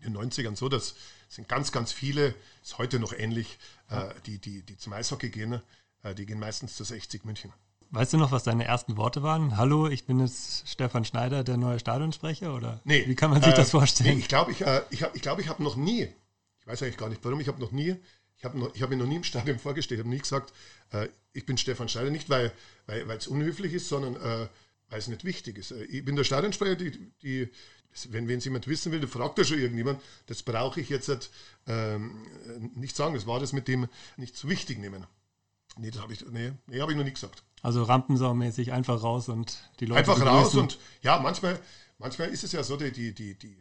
in den 90ern so, dass, sind ganz, ganz viele, ist heute noch ähnlich, äh, die, die, die zum Eishockey gehen, äh, die gehen meistens zu 60 München. Weißt du noch, was deine ersten Worte waren? Hallo, ich bin jetzt Stefan Schneider, der neue Stadionsprecher? Oder nee, wie kann man sich äh, das vorstellen? Nee, ich glaube, ich, äh, ich habe ich glaub, ich hab noch nie, ich weiß eigentlich gar nicht warum, ich habe noch nie, ich habe hab mir noch nie im Stadion vorgestellt, ich habe nie gesagt, äh, ich bin Stefan Schneider, nicht weil es unhöflich ist, sondern äh, weil es nicht wichtig ist. Äh, ich bin der Stadionsprecher, die, die, wenn es jemand wissen will, dann fragt er schon irgendjemand, das brauche ich jetzt ähm, nicht sagen, das war das mit dem nicht so wichtig nehmen. Nee, das habe ich, nee, nee, hab ich noch nie gesagt. Also Rampensau-mäßig einfach raus und die Leute. Einfach begrüßen. raus und ja, manchmal, manchmal ist es ja so, die, die, die, die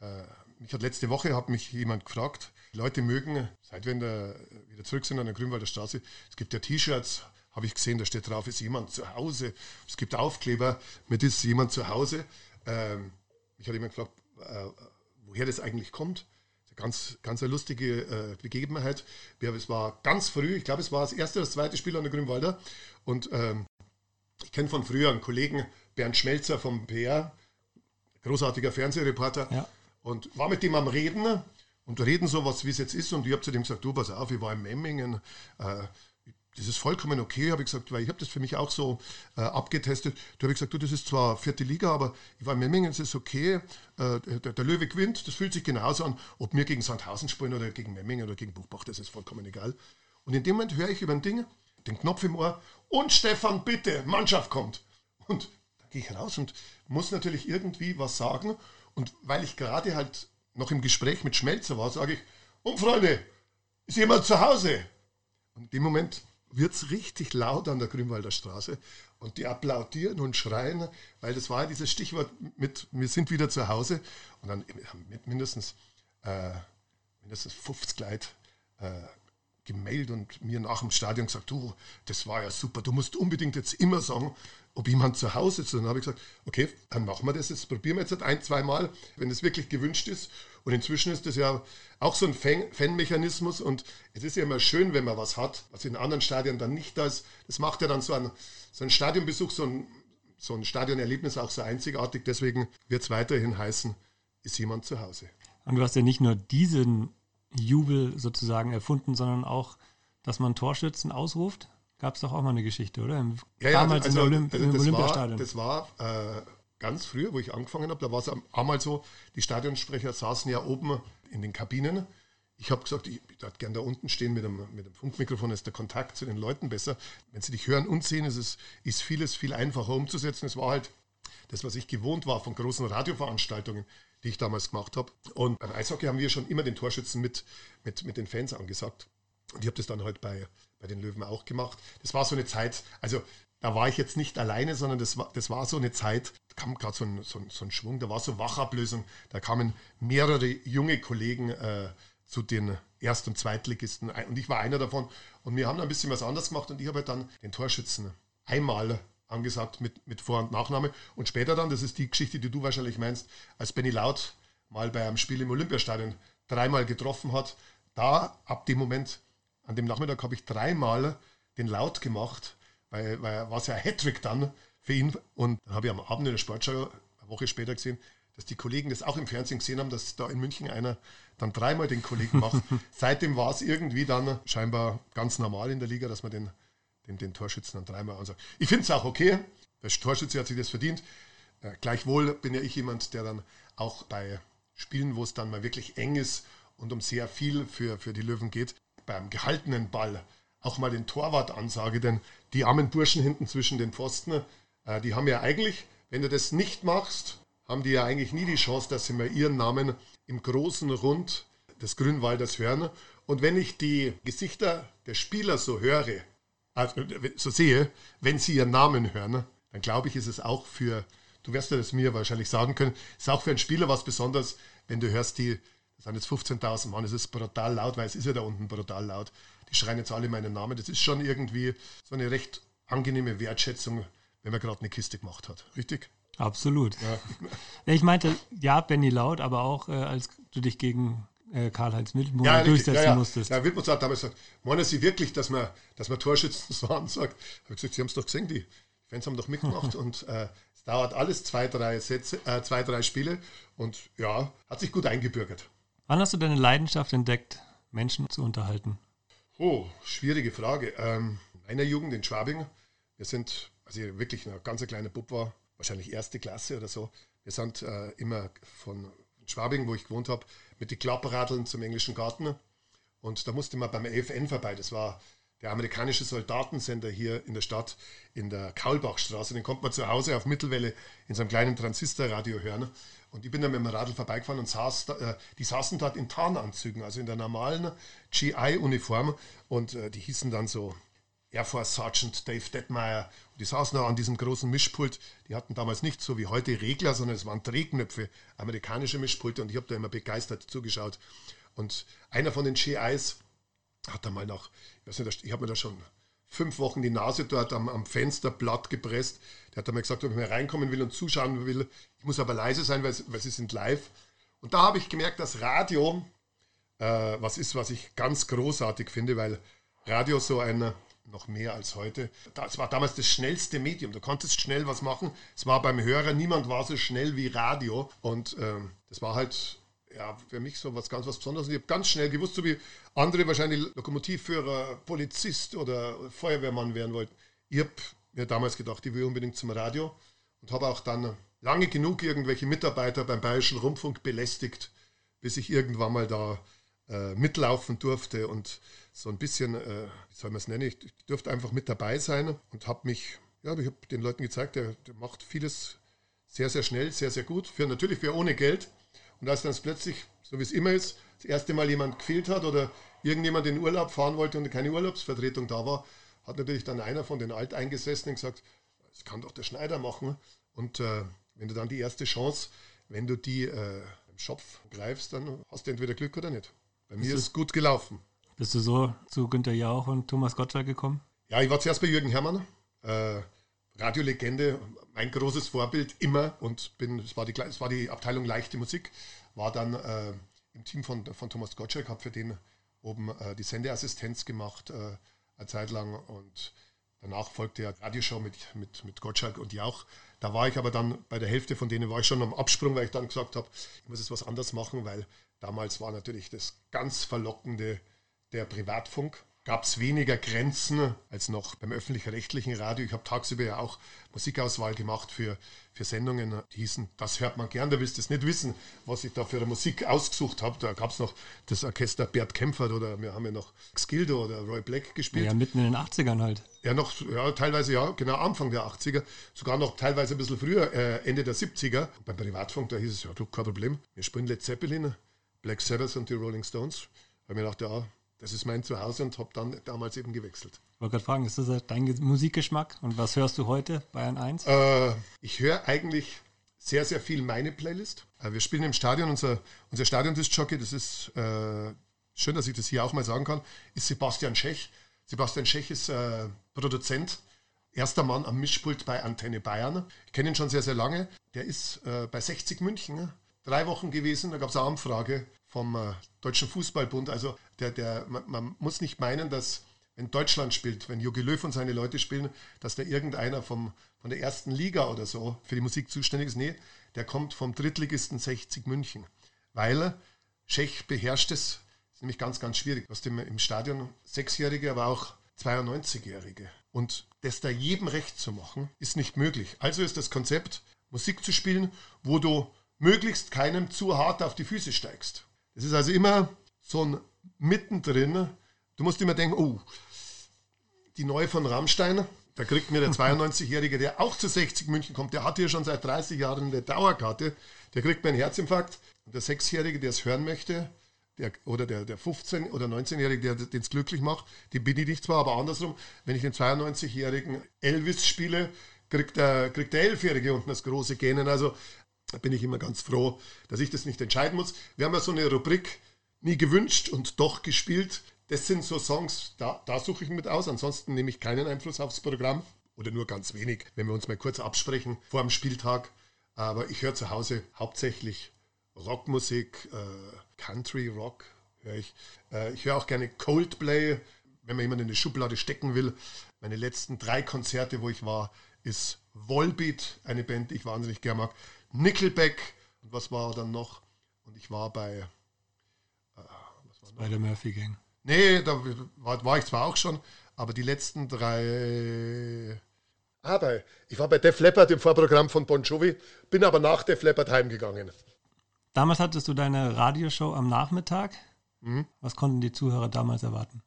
äh, mich hat letzte Woche hat mich jemand gefragt, Leute mögen, seit wir der, wieder zurück sind an der Grünwalder Straße, es gibt ja T-Shirts, habe ich gesehen, da steht drauf, ist jemand zu Hause. Es gibt Aufkleber mit ist jemand zu Hause. Ähm, mich hat jemand gefragt, äh, woher das eigentlich kommt ganz, ganz eine lustige äh, Begebenheit. Es war ganz früh, ich glaube, es war das erste oder das zweite Spiel an der Grünwalder. Und ähm, ich kenne von früher einen Kollegen, Bernd Schmelzer vom PR, großartiger Fernsehreporter, ja. Und war mit dem am Reden und reden so was, wie es jetzt ist. Und ich habe zu dem gesagt: Du, pass auf, ich war in Memmingen. Äh, das ist vollkommen okay, habe ich gesagt, weil ich habe das für mich auch so äh, abgetestet. Da habe ich gesagt, du, das ist zwar vierte Liga, aber ich war in Memmingen, es ist okay. Äh, der, der, Löwe gewinnt, das fühlt sich genauso an, ob wir gegen Sandhausen spielen oder gegen Memmingen oder gegen Buchbach, das ist vollkommen egal. Und in dem Moment höre ich über ein Ding, den Knopf im Ohr und Stefan, bitte, Mannschaft kommt. Und dann gehe ich raus und muss natürlich irgendwie was sagen. Und weil ich gerade halt noch im Gespräch mit Schmelzer war, sage ich, und Freunde, ist jemand zu Hause? Und in dem Moment wird es richtig laut an der Grünwalder Straße und die applaudieren und schreien, weil das war ja dieses Stichwort mit, wir sind wieder zu Hause und dann mit mindestens, äh, mindestens 50 Leute äh, gemeldet und mir nach dem Stadion gesagt, du, das war ja super, du musst unbedingt jetzt immer sagen, ob jemand zu Hause ist. Und dann habe ich gesagt, okay, dann machen wir das jetzt, probieren wir jetzt ein, zwei Mal, wenn es wirklich gewünscht ist. Und inzwischen ist das ja auch so ein Fan-Mechanismus und es ist ja immer schön, wenn man was hat, was in anderen Stadien dann nicht da ist. Das macht ja dann so ein, so ein Stadionbesuch, so ein, so ein Stadionerlebnis auch so einzigartig. Deswegen wird es weiterhin heißen, ist jemand zu Hause. Und du hast ja nicht nur diesen Jubel sozusagen erfunden, sondern auch, dass man Torschützen ausruft. Gab es doch auch mal eine Geschichte, oder? Im, ja, ja, damals also, Olymp also im Olympiastadion. das war äh, ganz früher, wo ich angefangen habe, da war es einmal so, die Stadionsprecher saßen ja oben in den Kabinen. Ich habe gesagt, ich, ich würde gerne da unten stehen mit dem, mit dem Funkmikrofon, ist der Kontakt zu den Leuten besser. Wenn sie dich hören und sehen, ist, es, ist vieles viel einfacher umzusetzen. Es war halt das, was ich gewohnt war von großen Radioveranstaltungen, die ich damals gemacht habe. Und beim Eishockey haben wir schon immer den Torschützen mit, mit, mit den Fans angesagt. Und ich habe das dann halt bei, bei den Löwen auch gemacht. Das war so eine Zeit, also da war ich jetzt nicht alleine, sondern das war, das war so eine Zeit, da kam gerade so ein, so, ein, so ein Schwung, da war so Wachablösung, da kamen mehrere junge Kollegen äh, zu den Erst- und Zweitligisten und ich war einer davon und wir haben ein bisschen was anders gemacht und ich habe halt dann den Torschützen einmal angesagt mit, mit Vor- und Nachname und später dann, das ist die Geschichte, die du wahrscheinlich meinst, als Benny Laut mal bei einem Spiel im Olympiastadion dreimal getroffen hat, da ab dem Moment, an dem Nachmittag habe ich dreimal den Laut gemacht weil, weil war es ja ein Hattrick dann für ihn. Und dann habe ich am Abend in der Sportschau eine Woche später gesehen, dass die Kollegen das auch im Fernsehen gesehen haben, dass da in München einer dann dreimal den Kollegen macht. Seitdem war es irgendwie dann scheinbar ganz normal in der Liga, dass man den, den, den Torschützen dann dreimal ansagt. Ich finde es auch okay. Der Torschütze hat sich das verdient. Äh, gleichwohl bin ja ich jemand, der dann auch bei Spielen, wo es dann mal wirklich eng ist und um sehr viel für, für die Löwen geht, beim gehaltenen Ball auch mal den Torwart ansage, denn die armen Burschen hinten zwischen den Pfosten, äh, die haben ja eigentlich, wenn du das nicht machst, haben die ja eigentlich nie die Chance, dass sie mal ihren Namen im großen Rund des Grünwalders hören. Und wenn ich die Gesichter der Spieler so höre, also so sehe, wenn sie ihren Namen hören, dann glaube ich, ist es auch für, du wirst ja das mir wahrscheinlich sagen können, ist auch für einen Spieler was Besonderes, wenn du hörst, die, das sind jetzt 15.000 Mann, es ist brutal laut, weil es ist ja da unten brutal laut die schreien jetzt alle meinen Namen. Das ist schon irgendwie so eine recht angenehme Wertschätzung, wenn man gerade eine Kiste gemacht hat. Richtig? Absolut. Ja. Ich meinte, ja, Benny Laut, aber auch äh, als du dich gegen äh, Karl-Heinz Wildmoor ja, durchsetzen ja, ja. musstest. Ja, Wildmoor hat damals gesagt, meinen Sie wirklich, dass man, dass man Torschützen so ansagt? Ich habe gesagt, Sie haben es doch gesehen, die Fans haben doch mitgemacht und äh, es dauert alles zwei, drei Sätze, äh, zwei, drei Spiele und ja, hat sich gut eingebürgert. Wann hast du deine Leidenschaft entdeckt, Menschen zu unterhalten? Oh, schwierige Frage. Ähm, in meiner Jugend in Schwabing, wir sind, als ich wirklich ein ganz kleiner Bub war, wahrscheinlich erste Klasse oder so, wir sind äh, immer von Schwabing, wo ich gewohnt habe, mit den Klapperradeln zum englischen Garten. Und da musste man beim EFN vorbei. Das war der amerikanische Soldatensender hier in der Stadt, in der Kaulbachstraße. Den konnte man zu Hause auf Mittelwelle in so einem kleinen Transistorradio hören. Und ich bin dann mit dem Radl vorbeigefahren und saß da, äh, die saßen dort in Tarnanzügen, also in der normalen GI-Uniform. Und äh, die hießen dann so Air Force Sergeant Dave Detmeyer. Und die saßen da an diesem großen Mischpult. Die hatten damals nicht so wie heute Regler, sondern es waren Drehknöpfe, amerikanische Mischpulte. Und ich habe da immer begeistert zugeschaut. Und einer von den GIs hat da mal nach, ich ich habe mir da schon fünf Wochen die Nase dort am, am Fensterblatt gepresst. Der hat dann mal gesagt, ob ich mal reinkommen will und zuschauen will. Ich muss aber leise sein, weil, weil sie sind live. Und da habe ich gemerkt, dass Radio äh, was ist, was ich ganz großartig finde, weil Radio so ein, noch mehr als heute, das war damals das schnellste Medium. Du konntest schnell was machen. Es war beim Hörer, niemand war so schnell wie Radio. Und ähm, das war halt ja, für mich so was ganz was Besonderes. ich habe ganz schnell gewusst, so wie andere wahrscheinlich Lokomotivführer, Polizist oder Feuerwehrmann werden wollten. Ich habe mir damals gedacht, ich will unbedingt zum Radio und habe auch dann lange genug irgendwelche Mitarbeiter beim Bayerischen Rundfunk belästigt, bis ich irgendwann mal da äh, mitlaufen durfte und so ein bisschen, äh, wie soll man es nennen, ich, durfte einfach mit dabei sein und habe mich, ja, ich habe den Leuten gezeigt, der, der macht vieles sehr, sehr schnell, sehr, sehr gut, für natürlich für ohne Geld. Und als dann plötzlich, so wie es immer ist, das erste Mal jemand gefehlt hat oder irgendjemand in Urlaub fahren wollte und keine Urlaubsvertretung da war, hat natürlich dann einer von den Alteingesessenen gesagt, das kann doch der Schneider machen. Und äh, wenn du dann die erste Chance, wenn du die äh, im Schopf greifst, dann hast du entweder Glück oder nicht. Bei mir ist es gut gelaufen. Bist du so zu Günter Jauch und Thomas Gottschalk gekommen? Ja, ich war zuerst bei Jürgen Herrmann. Äh, Radiolegende, mein großes Vorbild immer und bin, es war die, es war die Abteilung leichte Musik, war dann äh, im Team von, von Thomas Gottschalk, habe für den oben äh, die Sendeassistenz gemacht äh, eine Zeit lang und danach folgte ja Radioshow mit, mit, mit Gottschalk und Jauch. Da war ich aber dann bei der Hälfte von denen war ich schon am Absprung, weil ich dann gesagt habe, ich muss jetzt was anderes machen, weil damals war natürlich das ganz Verlockende der Privatfunk gab es weniger Grenzen als noch beim öffentlich-rechtlichen Radio. Ich habe tagsüber ja auch Musikauswahl gemacht für, für Sendungen, die hießen, das hört man gern, da willst du es nicht wissen, was ich da für eine Musik ausgesucht habe. Da gab es noch das Orchester Bert Kempfert oder wir haben ja noch Skildo oder Roy Black gespielt. Ja, mitten in den 80ern halt. Ja, noch, ja, teilweise ja, genau Anfang der 80er, sogar noch teilweise ein bisschen früher, äh, Ende der 70er. Und beim Privatfunk, da hieß es, ja, du, kein Problem, wir spielen Led Zeppelin, Black Sabbath und die Rolling Stones. Habe ich mir gedacht, ja, das ist mein Zuhause und habe dann damals eben gewechselt. Ich wollte gerade fragen, ist das dein Musikgeschmack und was hörst du heute, Bayern 1? Äh, ich höre eigentlich sehr, sehr viel meine Playlist. Äh, wir spielen im Stadion, unser, unser Stadion-Disc-Jockey, das ist äh, schön, dass ich das hier auch mal sagen kann, ist Sebastian Schech. Sebastian Schech ist äh, Produzent, erster Mann am Mischpult bei Antenne Bayern. Ich kenne ihn schon sehr, sehr lange. Der ist äh, bei 60 München drei Wochen gewesen, da gab es eine Anfrage vom äh, Deutschen Fußballbund. Also der, der, man, man, muss nicht meinen, dass wenn Deutschland spielt, wenn Jogi Löw und seine Leute spielen, dass da irgendeiner vom, von der ersten Liga oder so für die Musik zuständig ist. Nee, der kommt vom Drittligisten 60 München. Weil Tschech beherrscht es, ist nämlich ganz, ganz schwierig. Hast im, im Stadion Sechsjährige, aber auch 92-Jährige. Und das da jedem recht zu machen, ist nicht möglich. Also ist das Konzept, Musik zu spielen, wo du möglichst keinem zu hart auf die Füße steigst. Es ist also immer so ein Mittendrin. Du musst immer denken, oh, die neue von Rammstein, da kriegt mir der 92-Jährige, der auch zu 60 München kommt, der hat hier schon seit 30 Jahren eine Dauerkarte, der kriegt mir einen Herzinfarkt. Und der 6-Jährige, der es hören möchte, der, oder der, der 15- oder 19-Jährige, der den es glücklich macht, die bin ich nicht zwar, aber andersrum, wenn ich den 92-Jährigen Elvis spiele, kriegt der, kriegt der 11-Jährige unten das große Gähnen. Also da bin ich immer ganz froh, dass ich das nicht entscheiden muss. Wir haben ja so eine Rubrik, nie gewünscht und doch gespielt. Das sind so Songs, da, da suche ich mit aus. Ansonsten nehme ich keinen Einfluss aufs Programm oder nur ganz wenig, wenn wir uns mal kurz absprechen vor dem Spieltag. Aber ich höre zu Hause hauptsächlich Rockmusik, äh, Country Rock höre ich. Äh, ich höre auch gerne Coldplay, wenn man jemanden in die Schublade stecken will. Meine letzten drei Konzerte, wo ich war, ist Volbeat, eine Band, die ich wahnsinnig gerne mag. Nickelback und was war dann noch? Und ich war bei Bei der Murphy Gang. Nee, da war, war ich zwar auch schon, aber die letzten drei. Aber ich war bei Def Leppard im Vorprogramm von Bon Jovi, bin aber nach Def Leppard heimgegangen. Damals hattest du deine Radioshow am Nachmittag. Mhm. Was konnten die Zuhörer damals erwarten?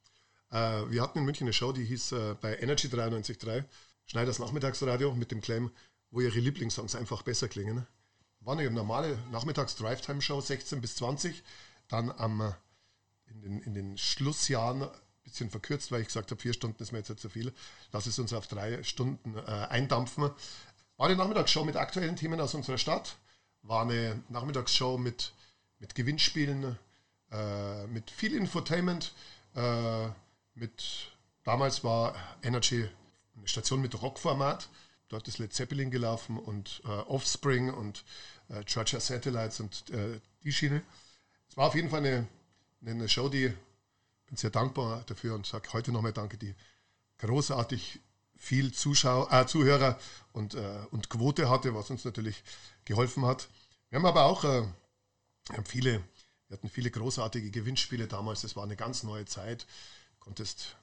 Äh, wir hatten in München eine Show, die hieß äh, bei Energy 93.3, Schneiders Nachmittagsradio mit dem Claim, wo ihre Lieblingssongs einfach besser klingen. War eine normale Nachmittags-Drive-Time-Show, 16 bis 20. Dann am, äh, in, den, in den Schlussjahren ein bisschen verkürzt, weil ich gesagt habe, vier Stunden ist mir jetzt so viel. Lass es uns auf drei Stunden äh, eindampfen. War eine Nachmittagsshow mit aktuellen Themen aus unserer Stadt. War eine Nachmittagsshow mit, mit Gewinnspielen, äh, mit viel Infotainment. Äh, mit, damals war Energy eine Station mit Rockformat. Dort ist Led Zeppelin gelaufen und äh, Offspring und äh, Georgia Satellites und äh, die Schiene. Es war auf jeden Fall eine, eine Show, die bin sehr dankbar dafür und sage heute nochmal Danke, die großartig viel Zuschauer, äh, Zuhörer und, äh, und Quote hatte, was uns natürlich geholfen hat. Wir haben aber auch äh, wir haben viele, wir hatten viele großartige Gewinnspiele damals. Es war eine ganz neue Zeit. Du konntest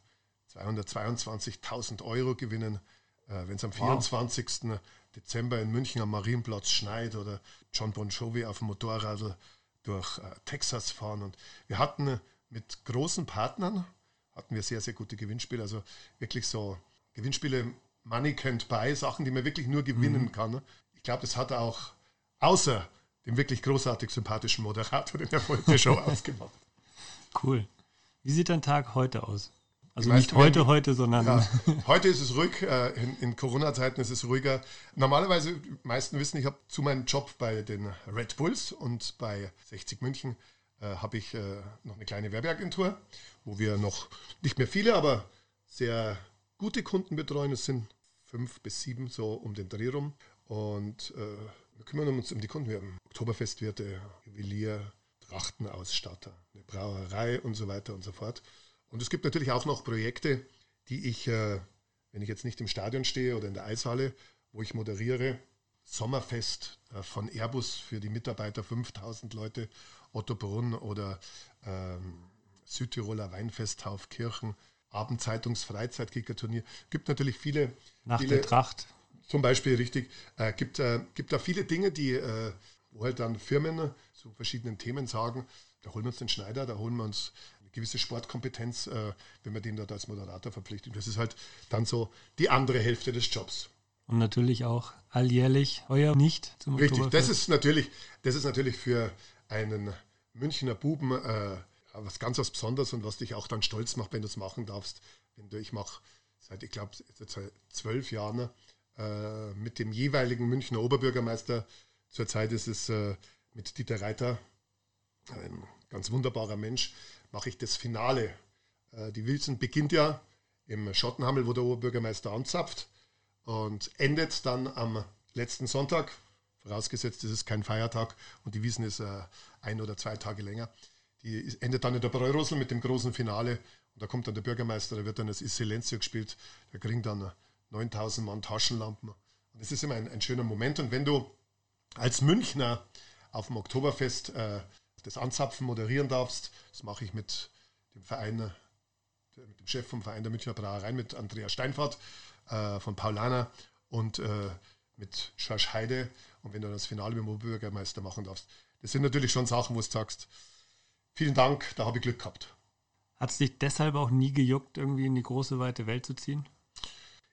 222.000 Euro gewinnen, wenn es am 24. Wow. Dezember in München am Marienplatz schneit oder John Bon Jovi auf dem Motorrad durch äh, Texas fahren. Und wir hatten mit großen Partnern hatten wir sehr, sehr gute Gewinnspiele. Also wirklich so Gewinnspiele, Money can't buy, Sachen, die man wirklich nur gewinnen mhm. kann. Ich glaube, das hat auch außer dem wirklich großartig sympathischen Moderator in der Heute-Show ausgemacht. Cool. Wie sieht dein Tag heute aus? Also nicht heute, wenn, heute, sondern. Ja, heute ist es ruhig. Äh, in, in Corona-Zeiten ist es ruhiger. Normalerweise, die meisten wissen, ich habe zu meinem Job bei den Red Bulls und bei 60 München äh, habe ich äh, noch eine kleine Werbeagentur, wo wir noch nicht mehr viele, aber sehr gute Kunden betreuen. Es sind fünf bis sieben so um den Dreh rum. Und äh, wir kümmern uns um die Kunden. Wir haben Oktoberfestwirte, Juwelier, Trachtenausstatter, eine Brauerei und so weiter und so fort. Und es gibt natürlich auch noch Projekte, die ich, äh, wenn ich jetzt nicht im Stadion stehe oder in der Eishalle, wo ich moderiere, Sommerfest äh, von Airbus für die Mitarbeiter, 5000 Leute, Otto Brunn oder ähm, Südtiroler Weinfest Taufkirchen, Abendzeitungsfreizeitkickerturnier. Gibt natürlich viele. Nach viele, der Tracht. Zum Beispiel, richtig. Äh, gibt, äh, gibt da viele Dinge, die, äh, wo halt dann Firmen zu verschiedenen Themen sagen, da holen wir uns den Schneider, da holen wir uns gewisse Sportkompetenz, äh, wenn man den dort als Moderator verpflichtet. Das ist halt dann so die andere Hälfte des Jobs. Und natürlich auch alljährlich heuer nicht zum Richtig, das ist natürlich, das ist natürlich für einen Münchner Buben äh, was ganz was Besonderes und was dich auch dann stolz macht, wenn du es machen darfst. Wenn du, ich mache seit, ich glaube, seit zwölf Jahren äh, mit dem jeweiligen Münchner Oberbürgermeister. Zurzeit ist es äh, mit Dieter Reiter, ein ganz wunderbarer Mensch, mache ich das Finale. Äh, die Wilson beginnt ja im Schottenhammel, wo der Oberbürgermeister anzapft und endet dann am letzten Sonntag, vorausgesetzt es ist kein Feiertag und die Wiesen ist äh, ein oder zwei Tage länger. Die endet dann in der Bräurosel mit dem großen Finale und da kommt dann der Bürgermeister, da wird dann das Silencio gespielt, da kriegen dann 9000 Mann Taschenlampen und das ist immer ein, ein, schöner Moment und wenn du als Münchner auf dem Oktoberfest äh, das Anzapfen moderieren darfst. Das mache ich mit dem Verein, mit dem Chef vom Verein der Münchner Brauerei, mit Andreas Steinfahrt äh, von Paulaner und äh, mit Schorsch Heide. Und wenn du das Finale mit dem Oberbürgermeister machen darfst, das sind natürlich schon Sachen, wo du sagst, vielen Dank, da habe ich Glück gehabt. Hat es dich deshalb auch nie gejuckt, irgendwie in die große, weite Welt zu ziehen?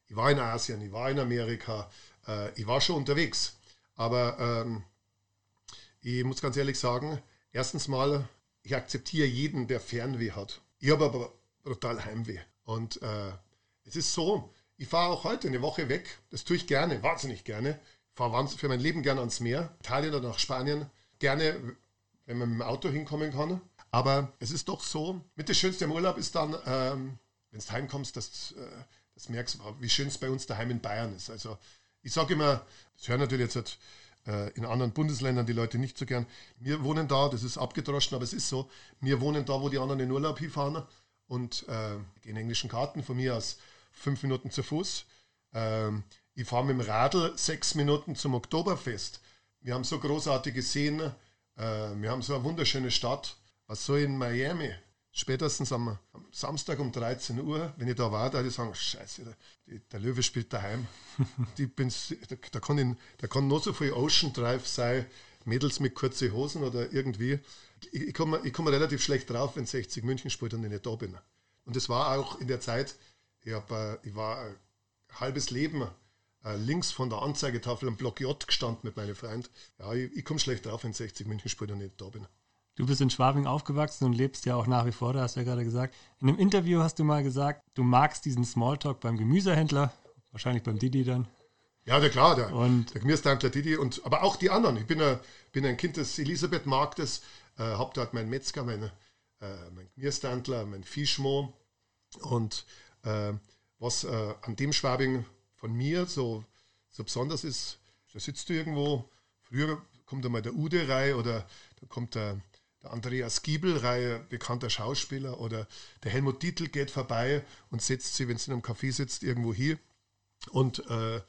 Ich war in Asien, ich war in Amerika, äh, ich war schon unterwegs. Aber ähm, ich muss ganz ehrlich sagen, Erstens mal, ich akzeptiere jeden, der Fernweh hat. Ich habe aber brutal Heimweh. Und äh, es ist so, ich fahre auch heute eine Woche weg. Das tue ich gerne, wahnsinnig gerne. Ich fahre für mein Leben gerne ans Meer, Italien oder nach Spanien. Gerne, wenn man mit dem Auto hinkommen kann. Aber es ist doch so, mit das Schönste im Urlaub ist dann, ähm, wenn du heimkommst, dass, äh, das merkst, wie schön es bei uns daheim in Bayern ist. Also ich sage immer, das hören natürlich jetzt in anderen Bundesländern die Leute nicht so gern. Wir wohnen da, das ist abgedroschen, aber es ist so. Wir wohnen da, wo die anderen in Urlaub hinfahren und äh, gehen englischen Karten von mir aus fünf Minuten zu Fuß. Ähm, ich fahre mit dem Radl sechs Minuten zum Oktoberfest. Wir haben so großartige Seen, äh, wir haben so eine wunderschöne Stadt. Was soll in Miami? Spätestens am, am, Samstag um 13 Uhr, wenn ich da war, da würde ich sagen, scheiße, der, der Löwe spielt daheim. die bin's, da, da, kann ich, da kann noch so viel Ocean Drive sein, Mädels mit kurzen Hosen oder irgendwie. Ich, ich komme ich komm relativ schlecht drauf, wenn 60 München spielt und ich nicht da bin. Und das war auch in der Zeit, ich, hab, äh, ich war ein halbes Leben äh, links von der Anzeigetafel am Block J gestanden mit meinem Freund. Ja, ich, ich komme schlecht drauf, wenn 60 München spielt und ich nicht da bin. Du bist in Schwabing aufgewachsen und lebst ja auch nach wie vor, da hast du ja gerade gesagt. In einem Interview hast du mal gesagt, du magst diesen Smalltalk beim Gemüsehändler, wahrscheinlich beim Didi dann. Ja, der klar, der, und der Gemüsehändler Didi und aber auch die anderen. Ich bin, ein, bin ein Kind des Elisabeth-Marktes, äh, habe dort meinen Metzger, meine, äh, mein Gemüsehändler, mein Fischmo und äh, was äh, an dem Schwabing von mir so, so besonders ist, da sitzt du irgendwo, früher kommt einmal der Ude rein oder da kommt der der Andreas Giebel-Reihe, bekannter Schauspieler, oder der Helmut Dietl geht vorbei und setzt sie, wenn sie in einem Café sitzt, irgendwo hier. Und äh,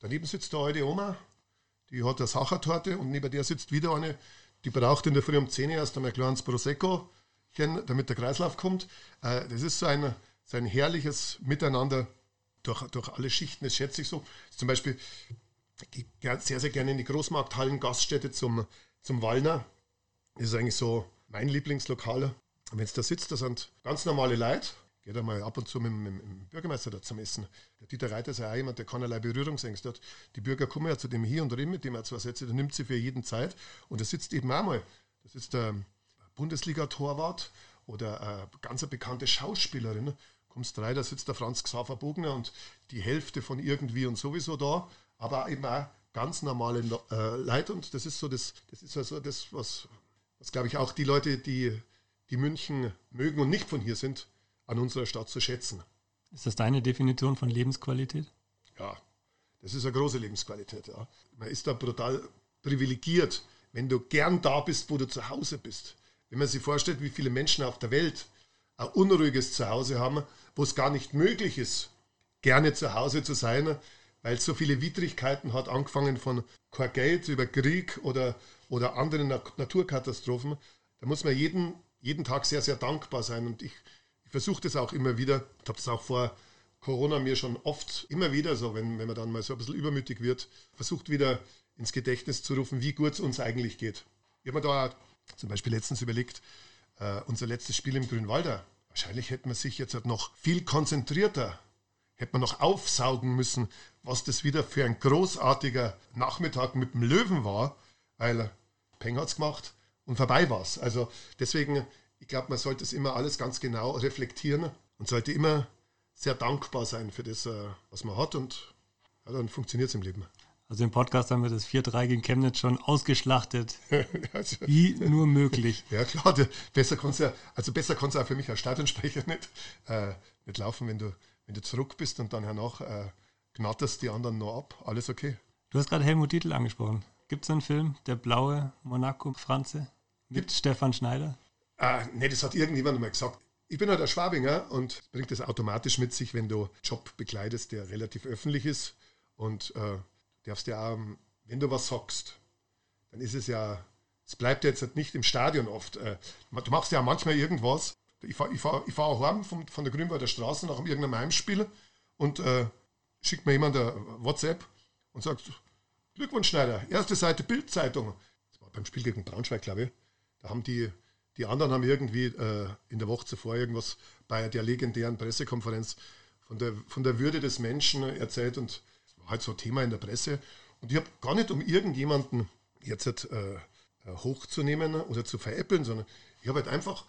daneben sitzt der alte Oma, die hat eine Sachertorte und neben der sitzt wieder eine, die braucht in der Früh um 10 Uhr erst einmal ein kleines Prosecco, damit der Kreislauf kommt. Äh, das ist so ein, so ein herrliches Miteinander durch, durch alle Schichten, das schätze ich so. Zum Beispiel, ich gehe sehr, sehr gerne in die Großmarkthallen Gaststätte zum, zum Wallner ist eigentlich so mein Lieblingslokal. Wenn es da sitzt, da sind ganz normale Leute. Geht einmal ab und zu mit, mit, mit dem Bürgermeister da zum Essen. Der Dieter Reiter ist ja auch jemand, der keinerlei Berührungsängste hat. Die Bürger kommen ja zu dem hier und reden mit dem er zwei Sätze, der nimmt sie für jeden Zeit. Und da sitzt eben auch mal, das ist der Bundesliga-Torwart oder eine ganz bekannte Schauspielerin. Kommst rein, da sitzt der Franz Xaver Bogner und die Hälfte von irgendwie und sowieso da, aber eben auch ganz normale äh, Leute und das ist so das, das ist also das, was, was glaube ich auch die Leute, die, die München mögen und nicht von hier sind, an unserer Stadt zu schätzen. Ist das deine Definition von Lebensqualität? Ja, das ist eine große Lebensqualität. Ja. Man ist da brutal privilegiert, wenn du gern da bist, wo du zu Hause bist. Wenn man sich vorstellt, wie viele Menschen auf der Welt ein unruhiges Zuhause haben, wo es gar nicht möglich ist, gerne zu Hause zu sein, weil es so viele Widrigkeiten hat, angefangen von kein Geld über Krieg oder oder anderen Naturkatastrophen, da muss man jeden, jeden Tag sehr, sehr dankbar sein. Und ich, ich versuche das auch immer wieder. Ich habe das auch vor Corona mir schon oft immer wieder so, wenn, wenn man dann mal so ein bisschen übermütig wird, versucht wieder ins Gedächtnis zu rufen, wie gut es uns eigentlich geht. Ich habe mir da zum Beispiel letztens überlegt, äh, unser letztes Spiel im Grünwalder. Wahrscheinlich hätte man sich jetzt halt noch viel konzentrierter, hätte man noch aufsaugen müssen, was das wieder für ein großartiger Nachmittag mit dem Löwen war weil Peng hat es gemacht und vorbei war es. Also deswegen, ich glaube, man sollte es immer alles ganz genau reflektieren und sollte immer sehr dankbar sein für das, äh, was man hat und ja, dann funktioniert es im Leben. Also im Podcast haben wir das 4-3 gegen Chemnitz schon ausgeschlachtet. also, Wie nur möglich. Ja klar, besser kannst ja, also besser kannst du auch für mich als Stadionsprecher nicht, äh, nicht laufen, wenn du, wenn du zurück bist und dann hernach äh, gnatterst die anderen noch ab. Alles okay. Du hast gerade Helmut Dietl angesprochen. Gibt es einen Film, Der blaue Monaco-Franze mit Stefan Schneider? Ah, nee, das hat irgendjemand mal gesagt. Ich bin halt ein Schwabinger und bringt das automatisch mit sich, wenn du einen Job bekleidest, der relativ öffentlich ist. Und äh, darfst ja auch, wenn du was sagst, dann ist es ja, es bleibt jetzt halt nicht im Stadion oft. Äh, du machst ja manchmal irgendwas. Ich fahre ich fahr, ich fahr heim von, von der Grünwalder Straße nach irgendeinem Heimspiel und äh, schickt mir jemand eine WhatsApp und sagt, Glückwunsch, Schneider. Erste Seite Bildzeitung. Das war beim Spiel gegen Braunschweig, glaube ich. Da haben die, die anderen haben irgendwie äh, in der Woche zuvor irgendwas bei der legendären Pressekonferenz von der, von der Würde des Menschen erzählt und das war halt so ein Thema in der Presse. Und ich habe gar nicht um irgendjemanden jetzt äh, hochzunehmen oder zu veräppeln, sondern ich habe halt einfach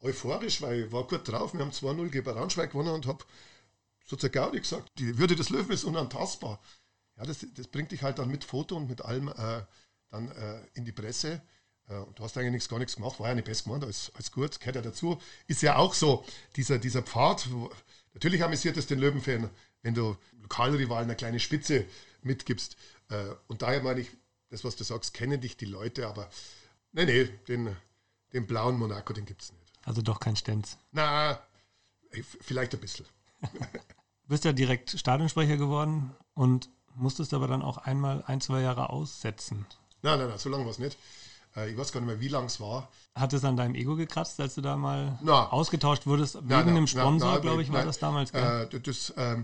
euphorisch, weil ich war gut drauf. Wir haben 2-0 gegen Braunschweig gewonnen und habe so zur Gaudi gesagt, die Würde des Löwen ist unantastbar ja, das, das bringt dich halt dann mit Foto und mit allem äh, dann äh, in die Presse. Äh, du hast eigentlich nichts, gar nichts gemacht, war ja nicht besser gemacht als, als gut, gehört ja dazu. Ist ja auch so, dieser, dieser Pfad. Wo, natürlich amüsiert es den Löwenfan, wenn du Lokalrivalen eine kleine Spitze mitgibst. Äh, und daher meine ich, das, was du sagst, kennen dich die Leute, aber nee, nee, den, den blauen Monaco, den gibt es nicht. Also doch kein Stenz. Na, vielleicht ein bisschen. Du bist ja direkt Stadionsprecher geworden und musstest aber dann auch einmal ein, zwei Jahre aussetzen. Nein, nein, nein, so lange war es nicht. Äh, ich weiß gar nicht mehr, wie lang es war. Hat es an deinem Ego gekratzt, als du da mal na, ausgetauscht wurdest? Wegen na, na, einem Sponsor, glaube ich, war das damals. Äh, das, äh,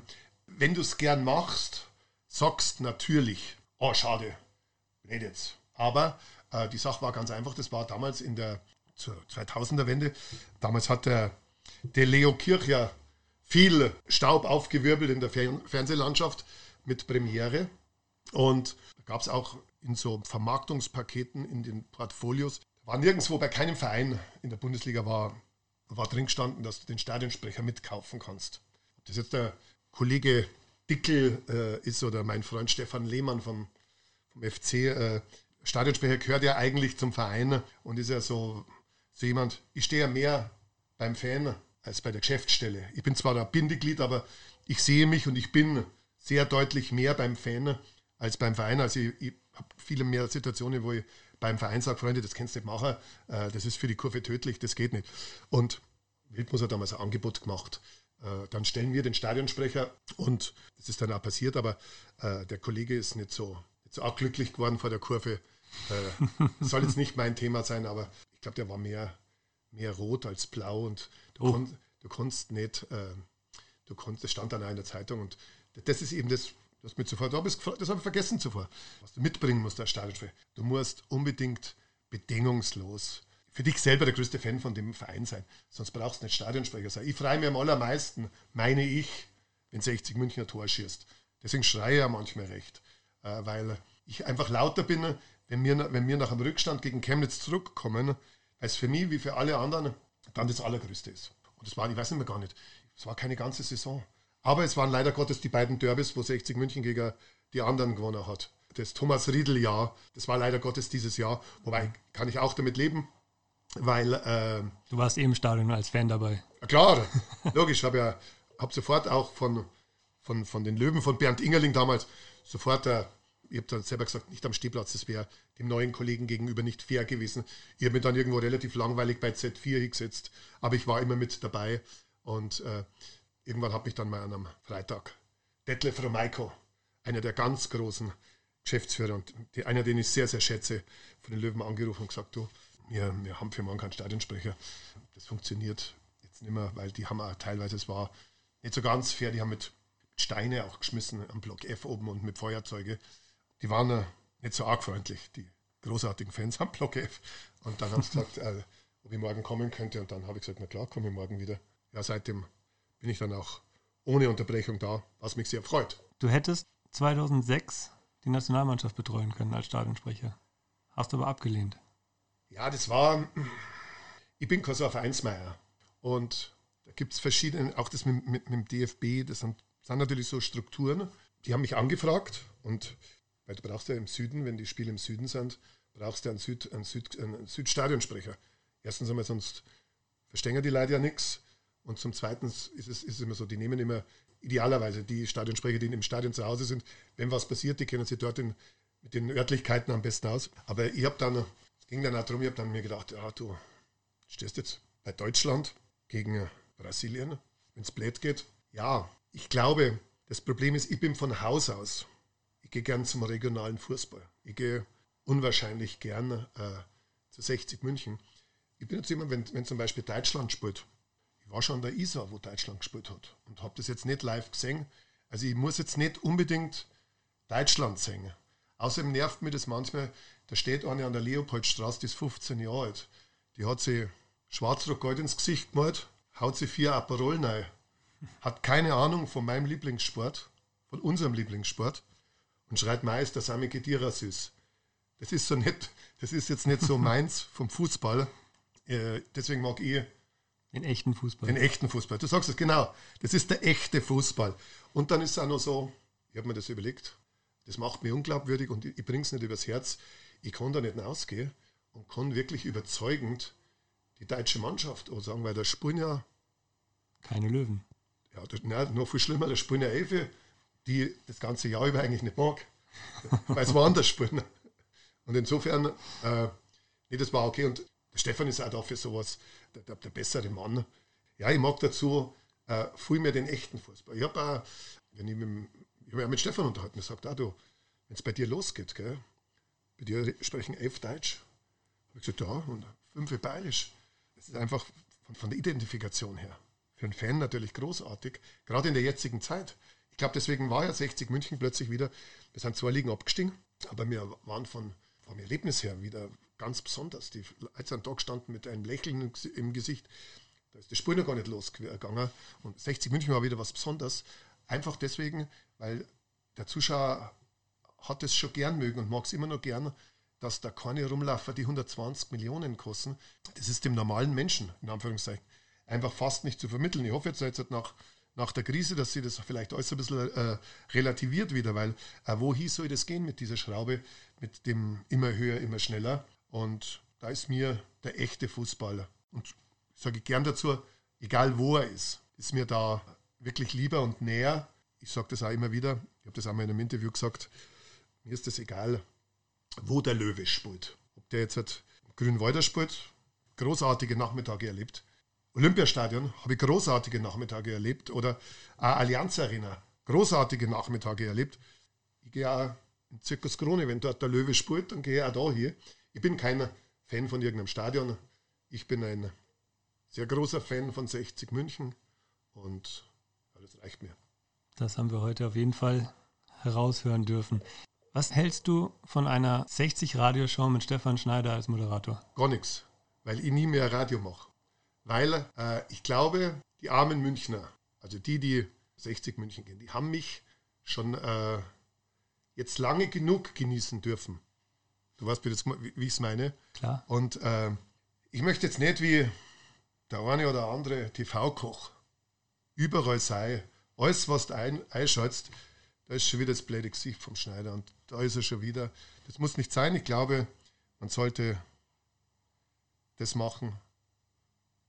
wenn du es gern machst, sagst natürlich, oh schade, nicht jetzt. Aber äh, die Sache war ganz einfach, das war damals in der 2000er Wende. Damals hat der, der Leo Kircher viel Staub aufgewirbelt in der Fernsehlandschaft mit Premiere. Und da gab es auch in so Vermarktungspaketen in den Portfolios, war nirgendwo bei keinem Verein in der Bundesliga war, war drin gestanden, dass du den Stadionsprecher mitkaufen kannst. Ob das jetzt der Kollege Dickel äh, ist oder mein Freund Stefan Lehmann vom, vom FC, äh, Stadionsprecher gehört ja eigentlich zum Verein und ist ja so, so jemand, ich stehe ja mehr beim Fan als bei der Geschäftsstelle. Ich bin zwar ein Bindeglied, aber ich sehe mich und ich bin sehr deutlich mehr beim Fan als beim Verein. Also ich, ich habe viele mehr Situationen, wo ich beim Verein sage, Freunde, das kannst du nicht machen, äh, das ist für die Kurve tödlich, das geht nicht. Und Wildmus hat damals ein Angebot gemacht. Äh, dann stellen wir den Stadionsprecher und das ist dann auch passiert, aber äh, der Kollege ist nicht so, nicht so auch glücklich geworden vor der Kurve. soll jetzt nicht mein Thema sein, aber ich glaube, der war mehr, mehr rot als blau und du, oh. konntest nicht, du konntest, das stand dann auch in der Zeitung und das ist eben das, das mit zuvor, das habe ich vergessen zuvor, was du mitbringen musst als Stadionsprecher. Du musst unbedingt bedingungslos für dich selber der größte Fan von dem Verein sein. Sonst brauchst du nicht Stadionsprecher sein. Ich freue mich am allermeisten, meine ich, wenn 60 Münchner Tor schießt. Deswegen schreie ich ja manchmal recht, äh, weil ich einfach lauter bin, wenn wir, wenn wir nach einem Rückstand gegen Chemnitz zurückkommen, als für mich wie für alle anderen dann das Allergrößte ist. Und das war, ich weiß nicht mehr gar nicht, es war keine ganze Saison. Aber es waren leider Gottes die beiden Derbys, wo 60 München gegen die anderen gewonnen hat. Das Thomas Riedel-Jahr, das war leider Gottes dieses Jahr. Wobei kann ich auch damit leben, weil. Äh, du warst eben im Stadion als Fan dabei. Klar, logisch. habe ja hab sofort auch von, von, von den Löwen, von Bernd Ingerling damals, sofort, äh, ich habe dann selber gesagt, nicht am Stehplatz, das wäre dem neuen Kollegen gegenüber nicht fair gewesen. Ich habe mich dann irgendwo relativ langweilig bei Z4 hingesetzt, aber ich war immer mit dabei und äh, irgendwann habe ich dann mal an einem Freitag Detlef Romeiko, einer der ganz großen Geschäftsführer und die, einer, den ich sehr, sehr schätze, von den Löwen angerufen und gesagt, du, wir, wir haben für morgen keinen Stadionsprecher. Das funktioniert jetzt nicht mehr, weil die haben auch teilweise, es war nicht so ganz fair, die haben mit Steine auch geschmissen am Block F oben und mit Feuerzeuge. Die waren nicht so arg freundlich, die großartigen Fans am Block F. Und dann haben sie gesagt, äh, ob ich morgen kommen könnte. Und dann habe ich gesagt, na klar, komme ich morgen wieder. Ja, seitdem bin ich dann auch ohne Unterbrechung da, was mich sehr freut. Du hättest 2006 die Nationalmannschaft betreuen können als Stadionsprecher. Hast du aber abgelehnt. Ja, das war, ich bin kein so ein Vereinsmeier. Und da gibt es verschiedene, auch das mit, mit, mit, dem DFB, das sind, sind natürlich so Strukturen. Die haben mich angefragt und weil du brauchst ja im Süden, wenn die Spiele im Süden sind, brauchst du einen, Süd, einen, Süd, einen Südstadionsprecher. Erstens einmal, sonst verstehen die Leute ja nichts. Und zum Zweiten ist es, ist immer so, die nehmen immer idealerweise die Stadionsprecher, die im Stadion zu Hause sind. Wenn was passiert, die kennen sich dort in, mit den Örtlichkeiten am besten aus. Aber ich habe dann, es ging dann auch darum, ich habe dann mir gedacht, ja, du stehst jetzt bei Deutschland gegen Brasilien, wenn es blöd geht. Ja, ich glaube, das Problem ist, ich bin von Haus aus, ich gehe gern zum regionalen Fußball. Ich gehe unwahrscheinlich gern äh, zu 60 München. Ich bin jetzt immer, wenn, wenn zum Beispiel Deutschland spielt, war schon der Isar, wo Deutschland gespielt hat und habe das jetzt nicht live gesehen. Also ich muss jetzt nicht unbedingt Deutschland singen. Außerdem nervt mich das manchmal, da steht eine an der Leopoldstraße, die ist 15 Jahre alt. Die hat sich Schwarzrock-Gold ins Gesicht gemalt, haut sich vier Aperol rein, hat keine Ahnung von meinem Lieblingssport, von unserem Lieblingssport und schreit meist, dass Sami Kedira süß. Das ist so nicht, das ist jetzt nicht so meins vom Fußball. Äh, deswegen mag ich den echten Fußball. Den echten Fußball. Du sagst es genau. Das ist der echte Fußball. Und dann ist es auch noch so, ich habe mir das überlegt, das macht mich unglaubwürdig und ich, ich bringe es nicht übers Herz. Ich kann da nicht rausgehen und kann wirklich überzeugend die deutsche Mannschaft auch sagen, weil da spielen ja. Keine Löwen. Ja, das, nein, noch viel schlimmer, da spielen ja Elfe, die das ganze Jahr über eigentlich nicht mag, weil es woanders spielen. Und insofern, äh, nee, das war okay. Und der Stefan ist auch dafür sowas der, der, der bessere Mann. Ja, ich mag dazu äh, viel mehr den echten Fußball. Ich habe auch, wenn ich mit, ich hab mit Stefan unterhalten, er sagt, ah, du, wenn es bei dir losgeht, gell, bei dir sprechen elf Deutsch, ich gesagt, ja, und fünf bayerisch. Das ist einfach von, von der Identifikation her für einen Fan natürlich großartig, gerade in der jetzigen Zeit. Ich glaube, deswegen war ja 60 München plötzlich wieder, wir sind zwei Ligen abgestiegen, aber wir waren von, vom Erlebnis her wieder ganz besonders. Die Leute sind da gestanden mit einem Lächeln im Gesicht. Da ist das Spiel noch gar nicht losgegangen. Und 60 München war wieder was Besonderes. Einfach deswegen, weil der Zuschauer hat es schon gern mögen und mag es immer noch gern, dass da keine Rumlaufer, die 120 Millionen kosten. Das ist dem normalen Menschen, in Anführungszeichen, einfach fast nicht zu vermitteln. Ich hoffe jetzt, jetzt nach, nach der Krise, dass sie das vielleicht alles ein bisschen äh, relativiert wieder, weil äh, wohin soll das gehen mit dieser Schraube, mit dem immer höher, immer schneller? Und da ist mir der echte Fußballer. Und sage ich gern dazu, egal wo er ist, ist mir da wirklich lieber und näher. Ich sage das auch immer wieder, ich habe das auch mal in einem Interview gesagt, mir ist das egal, wo der Löwe spielt. Ob der jetzt halt Grünwalder spielt, großartige Nachmittage erlebt. Olympiastadion habe ich großartige Nachmittage erlebt oder Allianz Arena, großartige Nachmittage erlebt. Ich gehe auch in Zirkus Krone, wenn dort der Löwe spielt, dann gehe ich auch da hier. Ich bin kein Fan von irgendeinem Stadion. Ich bin ein sehr großer Fan von 60 München und das reicht mir. Das haben wir heute auf jeden Fall heraushören dürfen. Was hältst du von einer 60 Radioshow mit Stefan Schneider als Moderator? Gar nichts, weil ich nie mehr Radio mache. Weil äh, ich glaube, die armen Münchner, also die, die 60 München gehen, die haben mich schon äh, jetzt lange genug genießen dürfen. Du weißt, wie, wie ich es meine. Klar. Und äh, ich möchte jetzt nicht wie der eine oder andere TV-Koch überall sei, alles, was du ein, einschaltest, da ist schon wieder das blöde Gesicht vom Schneider und da ist er schon wieder. Das muss nicht sein. Ich glaube, man sollte das machen,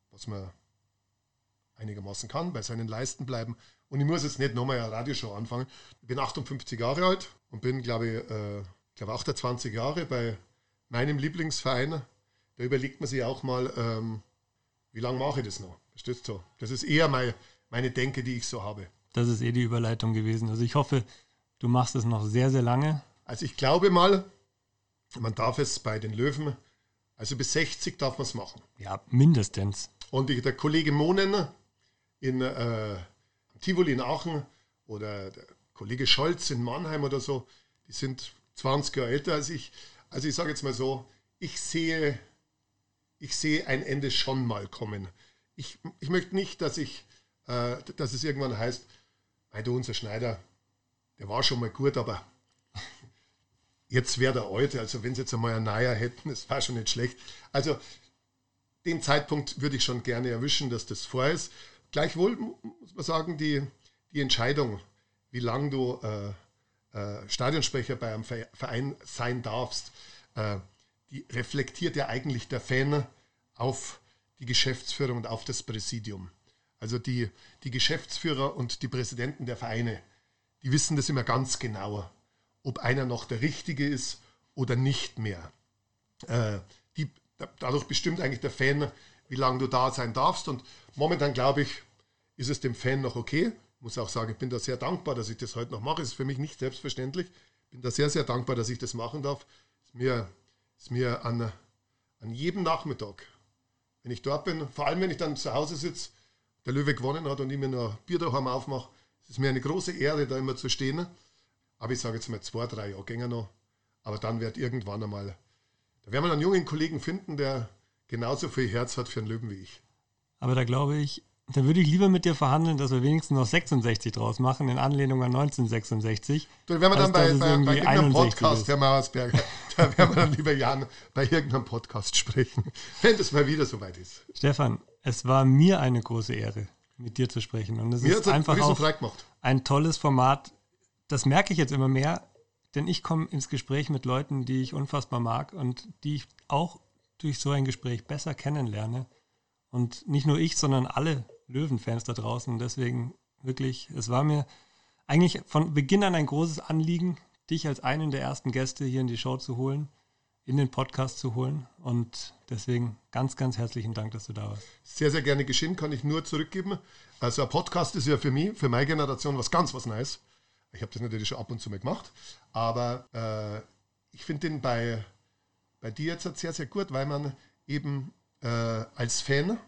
was man einigermaßen kann, bei seinen Leisten bleiben. Und ich muss jetzt nicht nochmal eine Radioshow anfangen. Ich bin 58 Jahre alt und bin, glaube ich, äh, glaube 28 Jahre bei meinem Lieblingsverein. Da überlegt man sich auch mal, ähm, wie lange mache ich das noch? Verstehst du? Das ist eher meine, meine Denke, die ich so habe. Das ist eh die Überleitung gewesen. Also ich hoffe, du machst es noch sehr, sehr lange. Also ich glaube mal, man darf es bei den Löwen, also bis 60 darf man es machen. Ja, mindestens. Und ich, der Kollege Monen in äh, Tivoli in Aachen oder der Kollege Scholz in Mannheim oder so, die sind 20 Jahre älter als ich. Also ich sage jetzt mal so, ich sehe, ich sehe ein Ende schon mal kommen. Ich, ich möchte nicht, dass, ich, äh, dass es irgendwann heißt, du, unser Schneider, der war schon mal gut, aber jetzt wäre der alte, also wenn sie jetzt einmal ein neuer hätten, das war schon nicht schlecht. Also den Zeitpunkt würde ich schon gerne erwischen, dass das vor ist. Gleichwohl muss man sagen, die, die Entscheidung, wie lange du äh, äh, Stadionsprecher bei einem Verein sein darfst, äh, die reflektiert ja eigentlich der Fan auf die Geschäftsführung und auf das Präsidium. Also die, die Geschäftsführer und die Präsidenten der Vereine, die wissen das immer ganz genau, ob einer noch der Richtige ist oder nicht mehr. Äh, die, dadurch bestimmt eigentlich der Fan, wie lange du da sein darfst. Und momentan glaube ich, ist es dem Fan noch okay muss auch sagen, ich bin da sehr dankbar, dass ich das heute noch mache. Es ist für mich nicht selbstverständlich. Ich bin da sehr, sehr dankbar, dass ich das machen darf. Es ist mir, ist mir an, an jedem Nachmittag, wenn ich dort bin, vor allem wenn ich dann zu Hause sitze, der Löwe gewonnen hat und ich mir noch Bier daheim aufmache, es ist mir eine große Ehre, da immer zu stehen. Aber ich sage jetzt mal zwei, drei Jahre gänger noch. Aber dann wird irgendwann einmal, da werden wir einen jungen Kollegen finden, der genauso viel Herz hat für einen Löwen wie ich. Aber da glaube ich, dann würde ich lieber mit dir verhandeln, dass wir wenigstens noch 66 draus machen, in Anlehnung an 1966. Dann wären wir dann bei, bei, bei irgendeinem Podcast, Herr Mauersberger, da werden wir dann lieber Jan bei irgendeinem Podcast sprechen, wenn das mal wieder soweit ist. Stefan, es war mir eine große Ehre, mit dir zu sprechen. Und es mir ist einfach auch ein tolles Format. Das merke ich jetzt immer mehr, denn ich komme ins Gespräch mit Leuten, die ich unfassbar mag und die ich auch durch so ein Gespräch besser kennenlerne. Und nicht nur ich, sondern alle Löwenfans da draußen. Und deswegen wirklich, es war mir eigentlich von Beginn an ein großes Anliegen, dich als einen der ersten Gäste hier in die Show zu holen, in den Podcast zu holen. Und deswegen ganz, ganz herzlichen Dank, dass du da warst. Sehr, sehr gerne geschehen, kann ich nur zurückgeben. Also ein Podcast ist ja für mich, für meine Generation was ganz was Neues. Ich habe das natürlich schon ab und zu mal gemacht, aber äh, ich finde den bei, bei dir jetzt sehr, sehr gut, weil man eben äh, als Fan,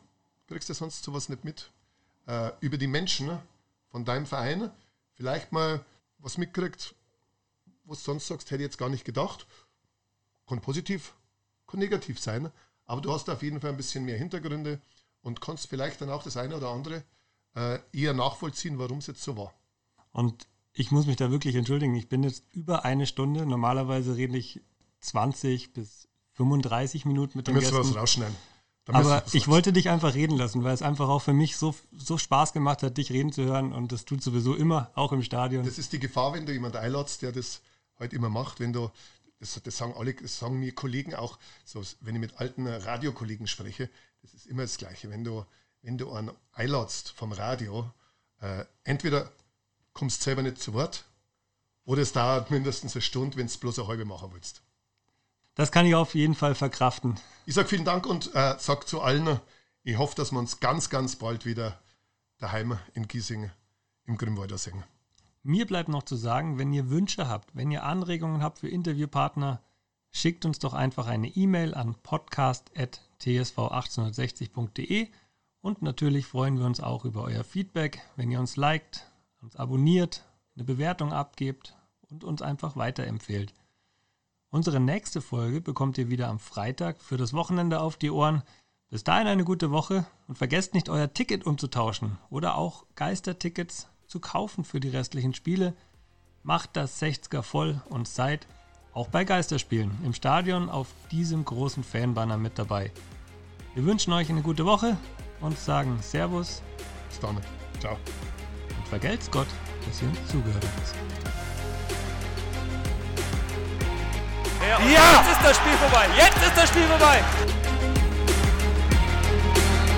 kriegst du sonst sowas nicht mit, äh, über die Menschen von deinem Verein vielleicht mal was mitkriegt, was du sonst sagst, hätte ich jetzt gar nicht gedacht. Kann positiv, kann negativ sein, aber du hast auf jeden Fall ein bisschen mehr Hintergründe und kannst vielleicht dann auch das eine oder andere äh, eher nachvollziehen, warum es jetzt so war. Und ich muss mich da wirklich entschuldigen. Ich bin jetzt über eine Stunde. Normalerweise rede ich 20 bis 35 Minuten mit den Gästen. Müssen wir was rausschneiden. Aber ich wollte dich einfach reden lassen, weil es einfach auch für mich so, so Spaß gemacht hat, dich reden zu hören. Und das tut sowieso immer, auch im Stadion. Das ist die Gefahr, wenn du jemanden einladest, der das heute halt immer macht. Wenn du, das, das, sagen alle, das sagen mir Kollegen auch, so, wenn ich mit alten Radiokollegen spreche, das ist immer das Gleiche. Wenn du, wenn du einen einladest vom Radio, äh, entweder kommst du selber nicht zu Wort oder es dauert mindestens eine Stunde, wenn du es bloß eine halbe machen willst. Das kann ich auf jeden Fall verkraften. Ich sage vielen Dank und äh, sage zu allen, ich hoffe, dass wir uns ganz, ganz bald wieder daheim in Giesing im Grimwalder sehen. Mir bleibt noch zu sagen, wenn ihr Wünsche habt, wenn ihr Anregungen habt für Interviewpartner, schickt uns doch einfach eine E-Mail an podcast.tsv1860.de und natürlich freuen wir uns auch über euer Feedback, wenn ihr uns liked, uns abonniert, eine Bewertung abgebt und uns einfach weiterempfehlt. Unsere nächste Folge bekommt ihr wieder am Freitag für das Wochenende auf die Ohren. Bis dahin eine gute Woche und vergesst nicht euer Ticket umzutauschen oder auch Geistertickets zu kaufen für die restlichen Spiele. Macht das 60er voll und seid auch bei Geisterspielen im Stadion auf diesem großen Fanbanner mit dabei. Wir wünschen euch eine gute Woche und sagen Servus. Bis dann. Ciao. Und vergelt's Gott, dass ihr uns zugehört habt. Ja, ja! Jetzt ist das Spiel vorbei. Jetzt ist das Spiel vorbei.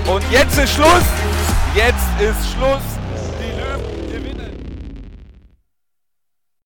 Und jetzt ist Schluss. Jetzt ist Schluss.